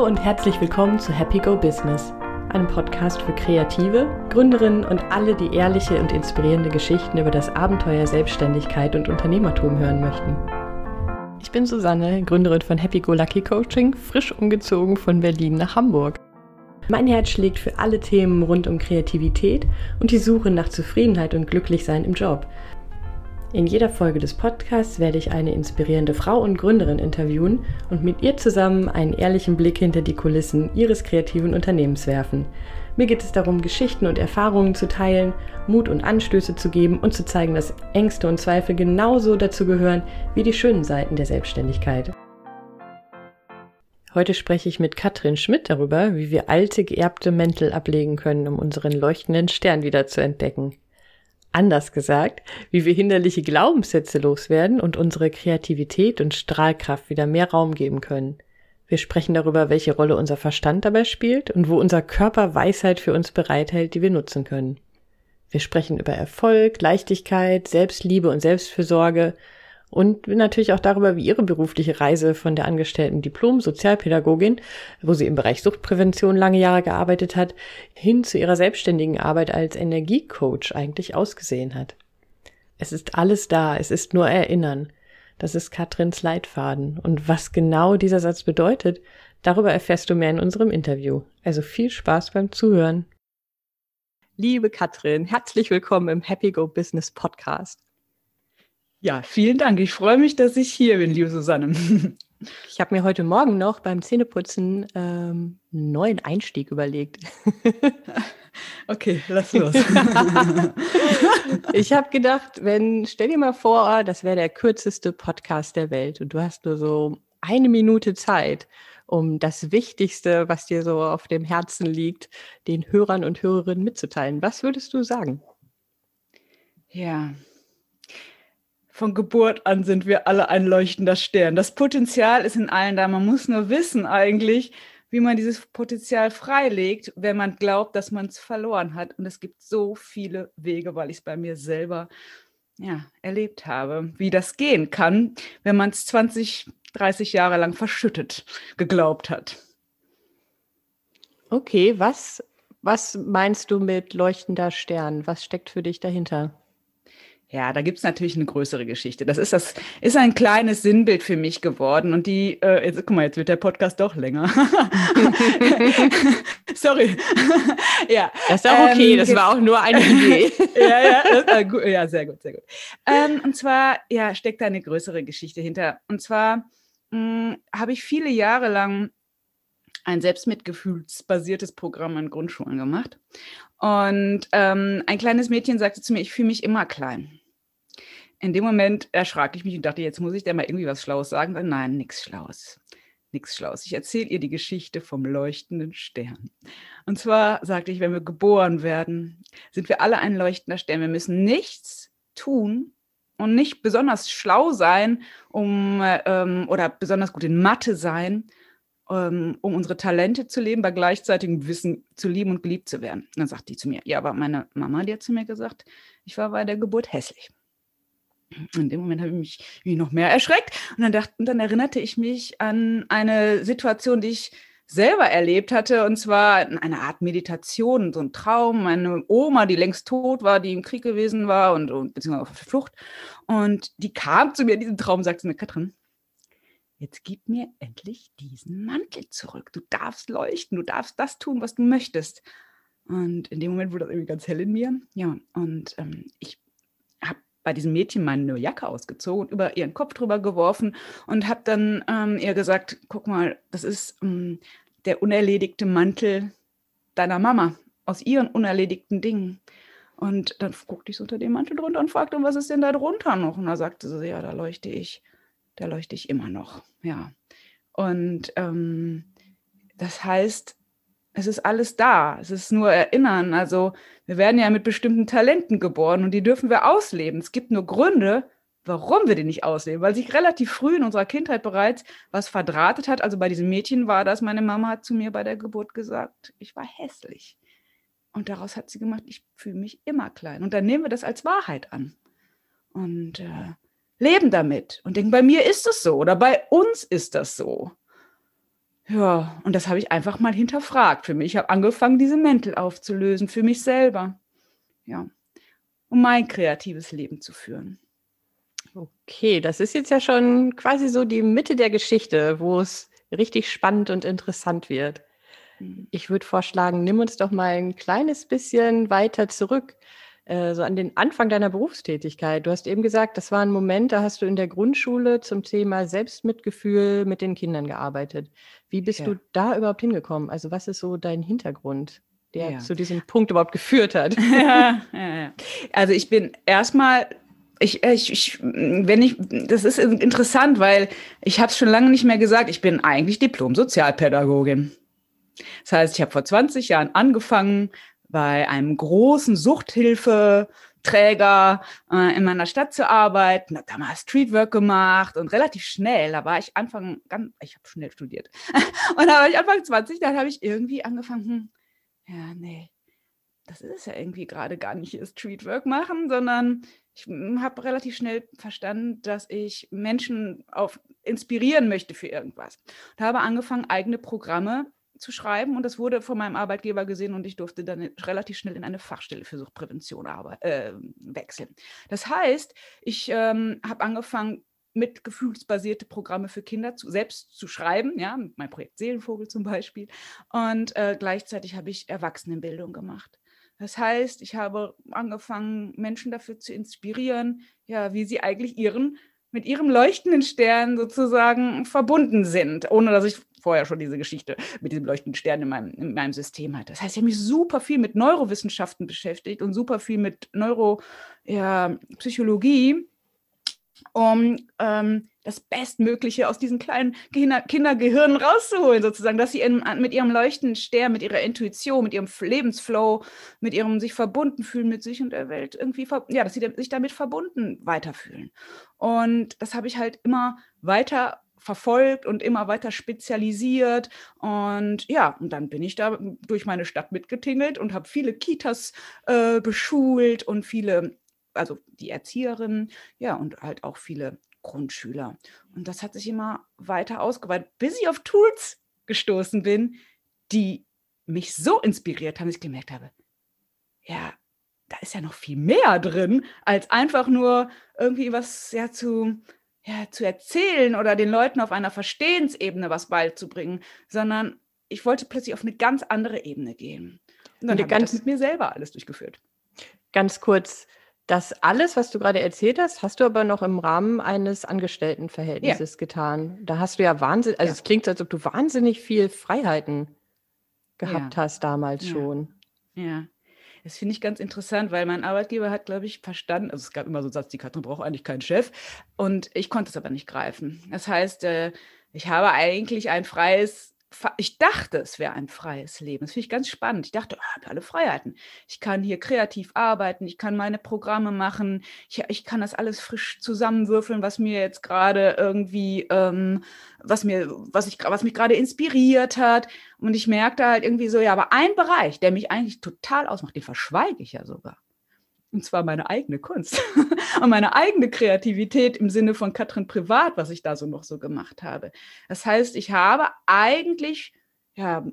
Hallo und herzlich willkommen zu Happy Go Business, einem Podcast für Kreative, Gründerinnen und alle, die ehrliche und inspirierende Geschichten über das Abenteuer Selbstständigkeit und Unternehmertum hören möchten. Ich bin Susanne, Gründerin von Happy Go Lucky Coaching, frisch umgezogen von Berlin nach Hamburg. Mein Herz schlägt für alle Themen rund um Kreativität und die Suche nach Zufriedenheit und Glücklichsein im Job. In jeder Folge des Podcasts werde ich eine inspirierende Frau und Gründerin interviewen und mit ihr zusammen einen ehrlichen Blick hinter die Kulissen ihres kreativen Unternehmens werfen. Mir geht es darum, Geschichten und Erfahrungen zu teilen, Mut und Anstöße zu geben und zu zeigen, dass Ängste und Zweifel genauso dazu gehören wie die schönen Seiten der Selbstständigkeit. Heute spreche ich mit Katrin Schmidt darüber, wie wir alte geerbte Mäntel ablegen können, um unseren leuchtenden Stern wieder zu entdecken. Anders gesagt, wie wir hinderliche Glaubenssätze loswerden und unsere Kreativität und Strahlkraft wieder mehr Raum geben können. Wir sprechen darüber, welche Rolle unser Verstand dabei spielt und wo unser Körper Weisheit für uns bereithält, die wir nutzen können. Wir sprechen über Erfolg, Leichtigkeit, Selbstliebe und Selbstfürsorge, und natürlich auch darüber, wie ihre berufliche Reise von der angestellten Diplom-Sozialpädagogin, wo sie im Bereich Suchtprävention lange Jahre gearbeitet hat, hin zu ihrer selbstständigen Arbeit als Energiecoach eigentlich ausgesehen hat. Es ist alles da, es ist nur Erinnern. Das ist Katrins Leitfaden. Und was genau dieser Satz bedeutet, darüber erfährst du mehr in unserem Interview. Also viel Spaß beim Zuhören. Liebe Katrin, herzlich willkommen im Happy Go Business Podcast. Ja, vielen Dank. Ich freue mich, dass ich hier bin, liebe Susanne. Ich habe mir heute Morgen noch beim Zähneputzen ähm, einen neuen Einstieg überlegt. Okay, lass los. ich habe gedacht, wenn, stell dir mal vor, das wäre der kürzeste Podcast der Welt und du hast nur so eine Minute Zeit, um das Wichtigste, was dir so auf dem Herzen liegt, den Hörern und Hörerinnen mitzuteilen. Was würdest du sagen? Ja, von Geburt an sind wir alle ein leuchtender Stern. Das Potenzial ist in allen da. Man muss nur wissen eigentlich, wie man dieses Potenzial freilegt, wenn man glaubt, dass man es verloren hat. Und es gibt so viele Wege, weil ich es bei mir selber ja, erlebt habe, wie das gehen kann, wenn man es 20, 30 Jahre lang verschüttet geglaubt hat. Okay, was, was meinst du mit leuchtender Stern? Was steckt für dich dahinter? Ja, da gibt's natürlich eine größere Geschichte. Das ist das ist ein kleines Sinnbild für mich geworden. Und die, äh, jetzt, guck mal, jetzt wird der Podcast doch länger. Sorry. ja. Das ist auch okay, ähm, das war auch nur eine Idee. ja, ja, das, äh, ja, sehr gut, sehr gut. Ähm, und zwar, ja, steckt da eine größere Geschichte hinter. Und zwar hm, habe ich viele Jahre lang ein selbstmitgefühlsbasiertes Programm in Grundschulen gemacht. Und ähm, ein kleines Mädchen sagte zu mir, ich fühle mich immer klein in dem Moment erschrak ich mich und dachte, jetzt muss ich dir mal irgendwie was Schlaues sagen. Nein, nichts Schlaues. Nichts Schlaues. Ich erzähle ihr die Geschichte vom leuchtenden Stern. Und zwar sagte ich, wenn wir geboren werden, sind wir alle ein leuchtender Stern. Wir müssen nichts tun und nicht besonders schlau sein, um ähm, oder besonders gut in Mathe sein, ähm, um unsere Talente zu leben, bei gleichzeitigem Wissen zu lieben und geliebt zu werden. Dann sagt die zu mir, ja, aber meine Mama, die hat zu mir gesagt, ich war bei der Geburt hässlich. In dem Moment habe ich mich, noch mehr erschreckt und dann, dachte, dann erinnerte ich mich an eine Situation, die ich selber erlebt hatte, und zwar eine Art Meditation, so ein Traum. Meine Oma, die längst tot war, die im Krieg gewesen war und, und beziehungsweise auf der Flucht. Und die kam zu mir in diesem Traum, sagte mir, Katrin, jetzt gib mir endlich diesen Mantel zurück. Du darfst leuchten, du darfst das tun, was du möchtest. Und in dem Moment wurde das irgendwie ganz hell in mir. Ja, und ähm, ich bei diesem Mädchen meine Jacke ausgezogen und über ihren Kopf drüber geworfen und habe dann ähm, ihr gesagt, guck mal, das ist ähm, der unerledigte Mantel deiner Mama aus ihren unerledigten Dingen. Und dann guckte ich so unter dem Mantel drunter und fragte, was ist denn da drunter noch? Und da sagte sie, ja, da leuchte ich, da leuchte ich immer noch. Ja. Und ähm, das heißt, es ist alles da. Es ist nur Erinnern. Also wir werden ja mit bestimmten Talenten geboren und die dürfen wir ausleben. Es gibt nur Gründe, warum wir die nicht ausleben, weil sich relativ früh in unserer Kindheit bereits was verdrahtet hat. Also bei diesem Mädchen war das, meine Mama hat zu mir bei der Geburt gesagt, ich war hässlich. Und daraus hat sie gemacht, ich fühle mich immer klein. Und dann nehmen wir das als Wahrheit an. Und äh, leben damit und denken, bei mir ist es so oder bei uns ist das so. Ja, und das habe ich einfach mal hinterfragt für mich. Ich habe angefangen, diese Mäntel aufzulösen für mich selber. Ja, um mein kreatives Leben zu führen. Okay, das ist jetzt ja schon quasi so die Mitte der Geschichte, wo es richtig spannend und interessant wird. Mhm. Ich würde vorschlagen, nimm uns doch mal ein kleines bisschen weiter zurück, äh, so an den Anfang deiner Berufstätigkeit. Du hast eben gesagt, das war ein Moment, da hast du in der Grundschule zum Thema Selbstmitgefühl mit den Kindern gearbeitet. Wie bist ja. du da überhaupt hingekommen? Also was ist so dein Hintergrund? der ja. zu diesem Punkt überhaupt geführt hat. Ja, ja, also ich bin erstmal ich, ich, ich, wenn ich, das ist interessant, weil ich habe es schon lange nicht mehr gesagt, ich bin eigentlich Diplom-Sozialpädagogin. Das heißt, ich habe vor 20 Jahren angefangen bei einem großen Suchthilfeträger äh, in meiner Stadt zu arbeiten, habe damals Streetwork gemacht und relativ schnell, da war ich Anfang, ganz, ich habe schnell studiert, und da war ich Anfang 20, dann habe ich irgendwie angefangen, hm, ja, nee, das ist ja irgendwie gerade gar nicht Streetwork machen, sondern ich hm, habe relativ schnell verstanden, dass ich Menschen auf, inspirieren möchte für irgendwas. Und habe angefangen, eigene Programme zu schreiben und das wurde von meinem Arbeitgeber gesehen und ich durfte dann relativ schnell in eine Fachstelle für Suchtprävention äh, wechseln. Das heißt, ich ähm, habe angefangen, mit gefühlsbasierte Programme für Kinder zu, selbst zu schreiben, ja, mein Projekt Seelenvogel zum Beispiel. Und äh, gleichzeitig habe ich Erwachsenenbildung gemacht. Das heißt, ich habe angefangen, Menschen dafür zu inspirieren, ja, wie sie eigentlich ihren, mit ihrem leuchtenden Stern sozusagen verbunden sind, ohne dass ich vorher schon diese Geschichte mit diesem leuchtenden Stern in meinem, in meinem System hatte. Das heißt, ich habe mich super viel mit Neurowissenschaften beschäftigt und super viel mit Neuropsychologie. Ja, um ähm, das Bestmögliche aus diesen kleinen Kinder Kindergehirnen rauszuholen, sozusagen, dass sie in, mit ihrem leuchtenden Stern, mit ihrer Intuition, mit ihrem Lebensflow, mit ihrem sich verbunden fühlen mit sich und der Welt irgendwie, ja, dass sie sich damit verbunden weiterfühlen. Und das habe ich halt immer weiter verfolgt und immer weiter spezialisiert. Und ja, und dann bin ich da durch meine Stadt mitgetingelt und habe viele Kitas äh, beschult und viele also die Erzieherin, ja, und halt auch viele Grundschüler. Und das hat sich immer weiter ausgeweitet, bis ich auf Tools gestoßen bin, die mich so inspiriert haben, dass ich gemerkt habe, ja, da ist ja noch viel mehr drin, als einfach nur irgendwie was ja zu, ja, zu erzählen oder den Leuten auf einer Verstehensebene was beizubringen, sondern ich wollte plötzlich auf eine ganz andere Ebene gehen. Und dann habe ich das mit mir selber alles durchgeführt. Ganz kurz, das alles, was du gerade erzählt hast, hast du aber noch im Rahmen eines Angestelltenverhältnisses ja. getan. Da hast du ja Wahnsinn, also ja. es klingt, als ob du wahnsinnig viel Freiheiten gehabt ja. hast damals schon. Ja. Das finde ich ganz interessant, weil mein Arbeitgeber hat, glaube ich, verstanden, also es gab immer so einen Satz, die Katrin braucht eigentlich keinen Chef. Und ich konnte es aber nicht greifen. Das heißt, äh, ich habe eigentlich ein freies ich dachte, es wäre ein freies Leben. Das finde ich ganz spannend. Ich dachte, ich habe alle Freiheiten. Ich kann hier kreativ arbeiten, ich kann meine Programme machen, ich, ich kann das alles frisch zusammenwürfeln, was mir jetzt gerade irgendwie, ähm, was mir, was ich, was mich gerade inspiriert hat. Und ich merkte halt irgendwie so, ja, aber ein Bereich, der mich eigentlich total ausmacht, den verschweige ich ja sogar. Und zwar meine eigene Kunst und meine eigene Kreativität im Sinne von Katrin Privat, was ich da so noch so gemacht habe. Das heißt, ich habe eigentlich ja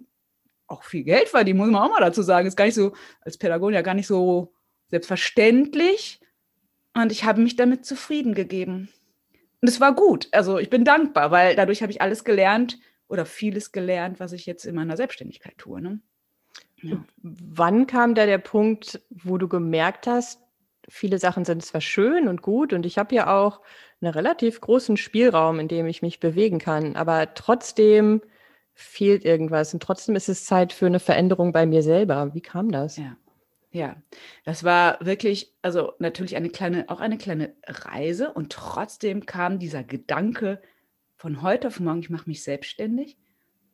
auch viel Geld verdient, muss man auch mal dazu sagen. Ist gar nicht so, als Pädagogin ja gar nicht so selbstverständlich. Und ich habe mich damit zufrieden gegeben. Und es war gut. Also ich bin dankbar, weil dadurch habe ich alles gelernt oder vieles gelernt, was ich jetzt in meiner Selbstständigkeit tue. Ne? Wann kam da der Punkt, wo du gemerkt hast, viele Sachen sind zwar schön und gut und ich habe ja auch einen relativ großen Spielraum, in dem ich mich bewegen kann, aber trotzdem fehlt irgendwas und trotzdem ist es Zeit für eine Veränderung bei mir selber. Wie kam das? Ja. Ja, das war wirklich, also natürlich eine kleine, auch eine kleine Reise und trotzdem kam dieser Gedanke von heute auf morgen, ich mache mich selbstständig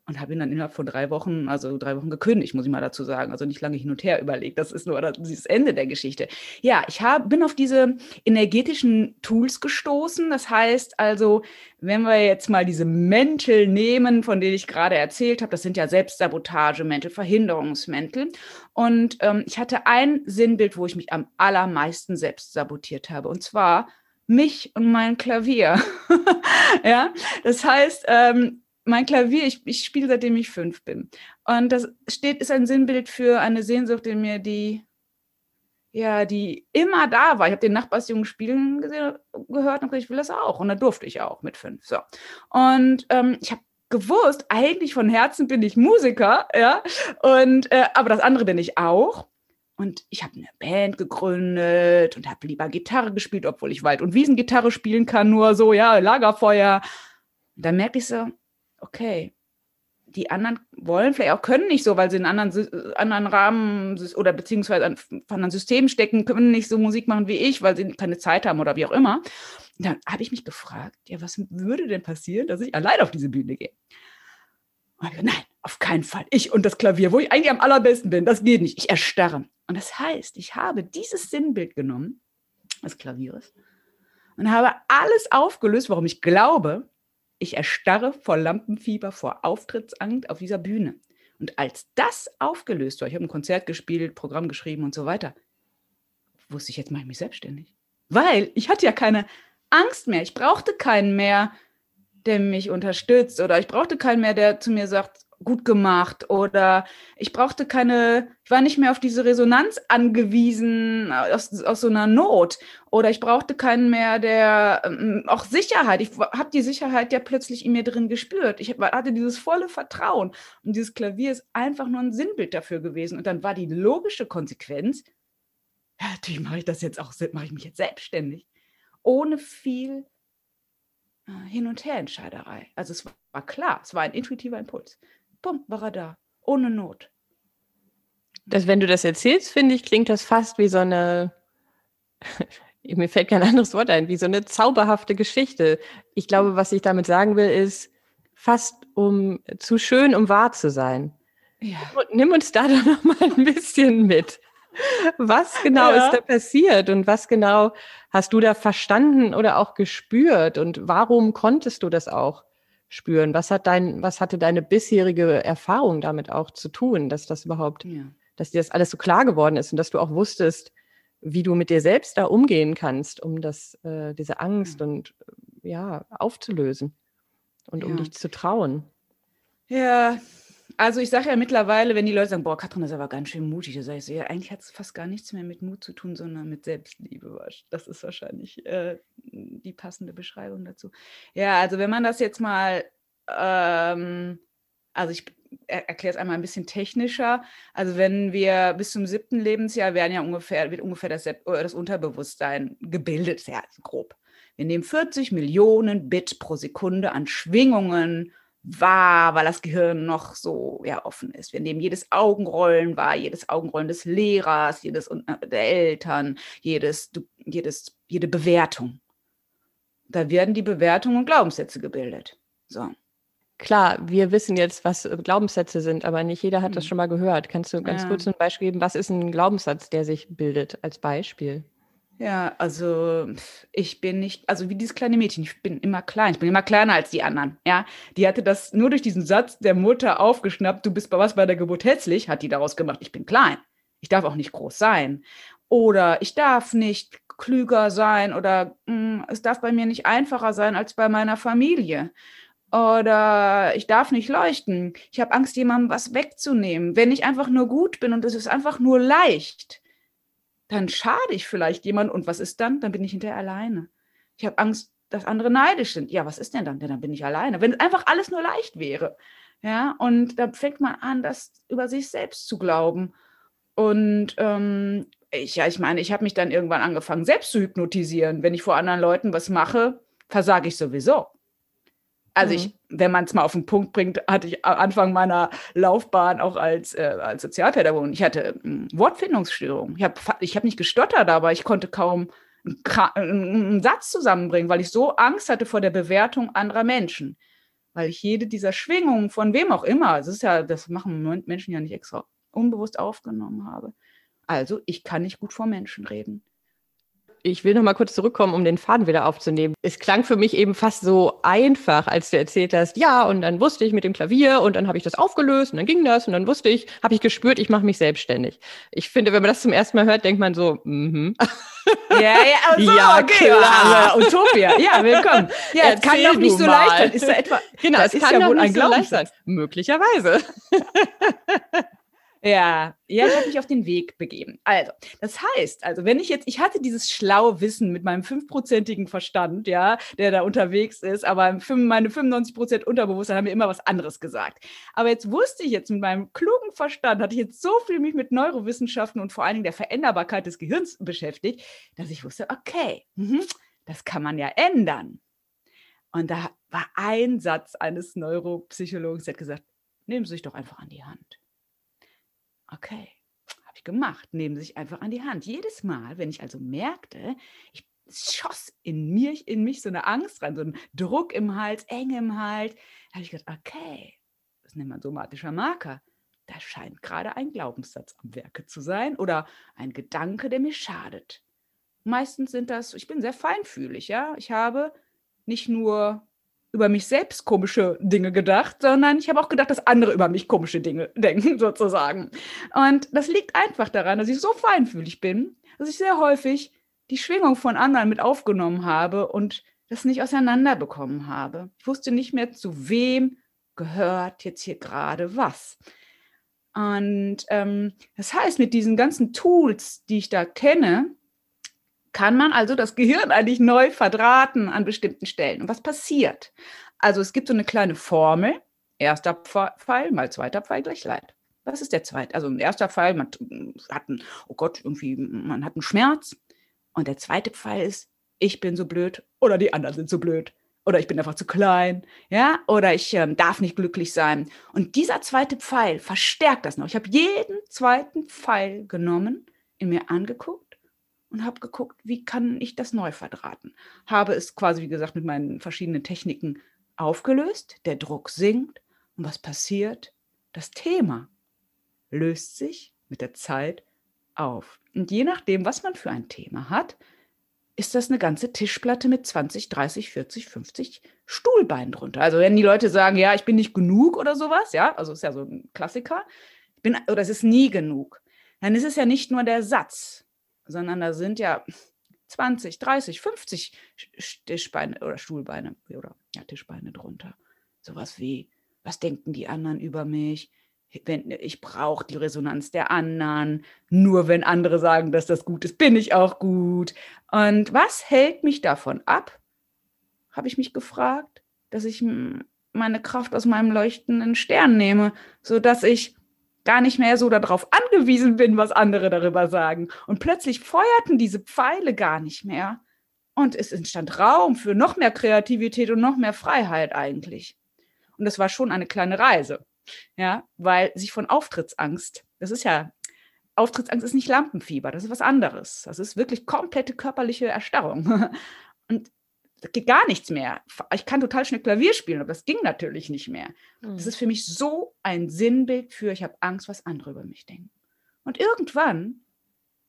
und habe ihn dann innerhalb von drei Wochen, also drei Wochen gekündigt, muss ich mal dazu sagen. Also nicht lange hin und her überlegt. Das ist nur das Ende der Geschichte. Ja, ich hab, bin auf diese energetischen Tools gestoßen. Das heißt also, wenn wir jetzt mal diese Mäntel nehmen, von denen ich gerade erzählt habe, das sind ja Selbstsabotagemäntel, Verhinderungsmäntel. Und ähm, ich hatte ein Sinnbild, wo ich mich am allermeisten selbst sabotiert habe. Und zwar mich und mein Klavier. ja, das heißt, ähm, mein Klavier, ich, ich spiele seitdem ich fünf bin. Und das steht, ist ein Sinnbild für eine Sehnsucht in mir, die ja, die immer da war. Ich habe den Nachbarsjungen spielen gesehen, gehört und gesagt, ich will das auch. Und dann durfte ich auch mit fünf. So. Und ähm, ich habe gewusst, eigentlich von Herzen bin ich Musiker, ja. Und äh, aber das andere bin ich auch. Und ich habe eine Band gegründet und habe lieber Gitarre gespielt, obwohl ich Wald- und Wiesengitarre spielen kann, nur so, ja, Lagerfeuer. Und dann merke ich so, okay, die anderen wollen vielleicht auch können nicht so, weil sie in anderen, anderen Rahmen oder beziehungsweise an anderen Systemen stecken, können nicht so Musik machen wie ich, weil sie keine Zeit haben oder wie auch immer. Und dann habe ich mich gefragt, ja, was würde denn passieren, dass ich allein auf diese Bühne gehe? Und ich, nein, auf keinen Fall. Ich und das Klavier, wo ich eigentlich am allerbesten bin, das geht nicht. Ich erstarre. Und das heißt, ich habe dieses Sinnbild genommen, des Klaviers, und habe alles aufgelöst, warum ich glaube, ich erstarre vor Lampenfieber, vor Auftrittsangst auf dieser Bühne. Und als das aufgelöst war, ich habe ein Konzert gespielt, Programm geschrieben und so weiter, wusste ich, jetzt mache ich mich selbstständig. Weil ich hatte ja keine Angst mehr. Ich brauchte keinen mehr, der mich unterstützt oder ich brauchte keinen mehr, der zu mir sagt, gut gemacht oder ich brauchte keine, ich war nicht mehr auf diese Resonanz angewiesen aus, aus so einer Not. Oder ich brauchte keinen mehr, der ähm, auch Sicherheit, ich habe die Sicherheit ja plötzlich in mir drin gespürt. Ich hatte dieses volle Vertrauen. Und dieses Klavier ist einfach nur ein Sinnbild dafür gewesen. Und dann war die logische Konsequenz, ja, natürlich mache ich das jetzt auch, mache ich mich jetzt selbstständig, ohne viel äh, Hin- und Her-Entscheiderei. Also es war klar, es war ein intuitiver Impuls bumm, war er da. Ohne Not. Das, wenn du das erzählst, finde ich, klingt das fast wie so eine, mir fällt kein anderes Wort ein, wie so eine zauberhafte Geschichte. Ich glaube, was ich damit sagen will, ist fast um zu schön, um wahr zu sein. Ja. Nimm uns da doch noch mal ein bisschen mit. Was genau ja. ist da passiert und was genau hast du da verstanden oder auch gespürt und warum konntest du das auch? Spüren. Was hat dein, was hatte deine bisherige Erfahrung damit auch zu tun, dass das überhaupt, ja. dass dir das alles so klar geworden ist und dass du auch wusstest, wie du mit dir selbst da umgehen kannst, um das, äh, diese Angst ja. und ja, aufzulösen und um dich zu trauen. Ja, also ich sage ja mittlerweile, wenn die Leute sagen, boah, Katrin ist aber ganz schön mutig, dann sage ich so, ja, eigentlich hat es fast gar nichts mehr mit Mut zu tun, sondern mit Selbstliebe. Das ist wahrscheinlich äh, die passende Beschreibung dazu. Ja, also wenn man das jetzt mal, ähm, also ich erkläre es einmal ein bisschen technischer. Also wenn wir bis zum siebten Lebensjahr werden ja ungefähr, wird ungefähr das, das Unterbewusstsein gebildet, sehr grob. Wir nehmen 40 Millionen Bit pro Sekunde an Schwingungen wahr, weil das Gehirn noch so ja, offen ist. Wir nehmen jedes Augenrollen wahr, jedes Augenrollen des Lehrers, jedes äh, der Eltern, jedes, jedes, jede Bewertung. Da werden die Bewertungen und Glaubenssätze gebildet. So. Klar, wir wissen jetzt, was äh, Glaubenssätze sind, aber nicht jeder hat hm. das schon mal gehört. Kannst du ganz ja. kurz ein Beispiel geben? Was ist ein Glaubenssatz, der sich bildet als Beispiel? Ja, also ich bin nicht, also wie dieses kleine Mädchen, ich bin immer klein, ich bin immer kleiner als die anderen, ja. Die hatte das nur durch diesen Satz der Mutter aufgeschnappt, du bist bei was bei der Geburt hässlich, hat die daraus gemacht, ich bin klein. Ich darf auch nicht groß sein. Oder ich darf nicht klüger sein oder mh, hm, es darf bei mir nicht einfacher sein als bei meiner Familie. Oder ich darf nicht leuchten. Ich habe Angst, jemandem was wegzunehmen. Wenn ich einfach nur gut bin und es ist einfach nur leicht, dann schade ich vielleicht jemand und was ist dann? Dann bin ich hinterher alleine. Ich habe Angst, dass andere neidisch sind. Ja, was ist denn dann? Ja, dann bin ich alleine. Wenn einfach alles nur leicht wäre. Ja, und da fängt man an, das über sich selbst zu glauben. Und ähm, ich, ja, ich meine, ich habe mich dann irgendwann angefangen, selbst zu hypnotisieren. Wenn ich vor anderen Leuten was mache, versage ich sowieso. Also mhm. ich, wenn man es mal auf den Punkt bringt, hatte ich am Anfang meiner Laufbahn auch als, äh, als Sozialpädagogin, ich hatte äh, Wortfindungsstörung. Ich habe ich hab nicht gestottert, aber ich konnte kaum einen Satz zusammenbringen, weil ich so Angst hatte vor der Bewertung anderer Menschen. Weil ich jede dieser Schwingungen, von wem auch immer, das ist ja, das machen Menschen ja nicht extra, unbewusst aufgenommen habe. Also ich kann nicht gut vor Menschen reden ich will noch mal kurz zurückkommen, um den Faden wieder aufzunehmen. Es klang für mich eben fast so einfach, als du erzählt hast, ja, und dann wusste ich mit dem Klavier und dann habe ich das aufgelöst und dann ging das und dann wusste ich, habe ich gespürt, ich mache mich selbstständig. Ich finde, wenn man das zum ersten Mal hört, denkt man so, mhm. Ja, ja, so, Ja, okay, klar. Utopia. Ja, willkommen. Ja, es kann doch nicht so mal. leicht sein. Ist da etwa, Genau, das es kann ja doch wohl ein nicht so leicht Glaubenssatz. sein. Möglicherweise. Ja, ja, ich habe mich auf den Weg begeben. Also, das heißt, also wenn ich jetzt, ich hatte dieses schlaue Wissen mit meinem fünfprozentigen Verstand, ja, der da unterwegs ist, aber meine 95 Prozent Unterbewusstsein haben mir immer was anderes gesagt. Aber jetzt wusste ich jetzt mit meinem klugen Verstand, hatte ich jetzt so viel mich mit Neurowissenschaften und vor allen Dingen der Veränderbarkeit des Gehirns beschäftigt, dass ich wusste, okay, mhm, das kann man ja ändern. Und da war ein Satz eines Neuropsychologen, der hat gesagt, nehmen Sie sich doch einfach an die Hand. Okay, habe ich gemacht. Nehmen Sie sich einfach an die Hand. Jedes Mal, wenn ich also merkte, ich schoss in mir, in mich so eine Angst rein, so ein Druck im Hals, eng im Hals, habe ich gedacht, okay, das nennt man somatischer Marker. Da scheint gerade ein Glaubenssatz am Werke zu sein oder ein Gedanke, der mir schadet. Meistens sind das, ich bin sehr feinfühlig, ja. Ich habe nicht nur über mich selbst komische Dinge gedacht, sondern ich habe auch gedacht, dass andere über mich komische Dinge denken, sozusagen. Und das liegt einfach daran, dass ich so feinfühlig bin, dass ich sehr häufig die Schwingung von anderen mit aufgenommen habe und das nicht auseinanderbekommen habe. Ich wusste nicht mehr, zu wem gehört jetzt hier gerade was. Und ähm, das heißt, mit diesen ganzen Tools, die ich da kenne, kann man also das Gehirn eigentlich neu verdrahten an bestimmten Stellen. Und was passiert? Also es gibt so eine kleine Formel. Erster Pfeil mal zweiter Pfeil gleich Leid. Was ist der zweite? Also ein erster Pfeil, man hat einen, oh Gott, irgendwie, man hat einen Schmerz. Und der zweite Pfeil ist, ich bin so blöd oder die anderen sind so blöd. Oder ich bin einfach zu klein, ja, oder ich ähm, darf nicht glücklich sein. Und dieser zweite Pfeil verstärkt das noch. Ich habe jeden zweiten Pfeil genommen, in mir angeguckt und habe geguckt, wie kann ich das neu verdrahten. Habe es quasi, wie gesagt, mit meinen verschiedenen Techniken aufgelöst. Der Druck sinkt. Und was passiert? Das Thema löst sich mit der Zeit auf. Und je nachdem, was man für ein Thema hat, ist das eine ganze Tischplatte mit 20, 30, 40, 50 Stuhlbeinen drunter. Also wenn die Leute sagen, ja, ich bin nicht genug oder sowas, ja, also ist ja so ein Klassiker, bin, oder es ist nie genug, dann ist es ja nicht nur der Satz, sondern da sind ja 20, 30, 50 Tischbeine oder Stuhlbeine oder ja, Tischbeine drunter. Sowas wie, was denken die anderen über mich? Ich brauche die Resonanz der anderen. Nur wenn andere sagen, dass das gut ist, bin ich auch gut. Und was hält mich davon ab? Habe ich mich gefragt, dass ich meine Kraft aus meinem leuchtenden Stern nehme, sodass ich gar nicht mehr so darauf angewiesen bin, was andere darüber sagen. Und plötzlich feuerten diese Pfeile gar nicht mehr. Und es entstand Raum für noch mehr Kreativität und noch mehr Freiheit eigentlich. Und das war schon eine kleine Reise. Ja, weil sich von Auftrittsangst, das ist ja, Auftrittsangst ist nicht Lampenfieber, das ist was anderes. Das ist wirklich komplette körperliche Erstarrung. Und da geht gar nichts mehr. Ich kann total schnell Klavier spielen, aber das ging natürlich nicht mehr. Mhm. Das ist für mich so ein Sinnbild für, ich habe Angst, was andere über mich denken. Und irgendwann,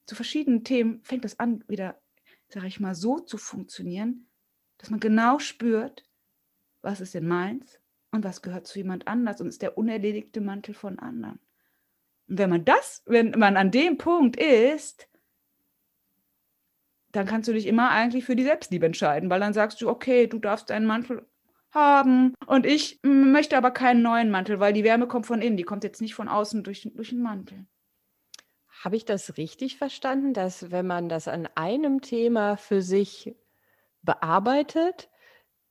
zu verschiedenen Themen, fängt das an, wieder, sage ich mal, so zu funktionieren, dass man genau spürt, was ist denn meins und was gehört zu jemand anders und ist der unerledigte Mantel von anderen. Und wenn man das, wenn man an dem Punkt ist, dann kannst du dich immer eigentlich für die Selbstliebe entscheiden, weil dann sagst du, okay, du darfst deinen Mantel haben und ich möchte aber keinen neuen Mantel, weil die Wärme kommt von innen, die kommt jetzt nicht von außen durch, durch den Mantel. Habe ich das richtig verstanden, dass wenn man das an einem Thema für sich bearbeitet,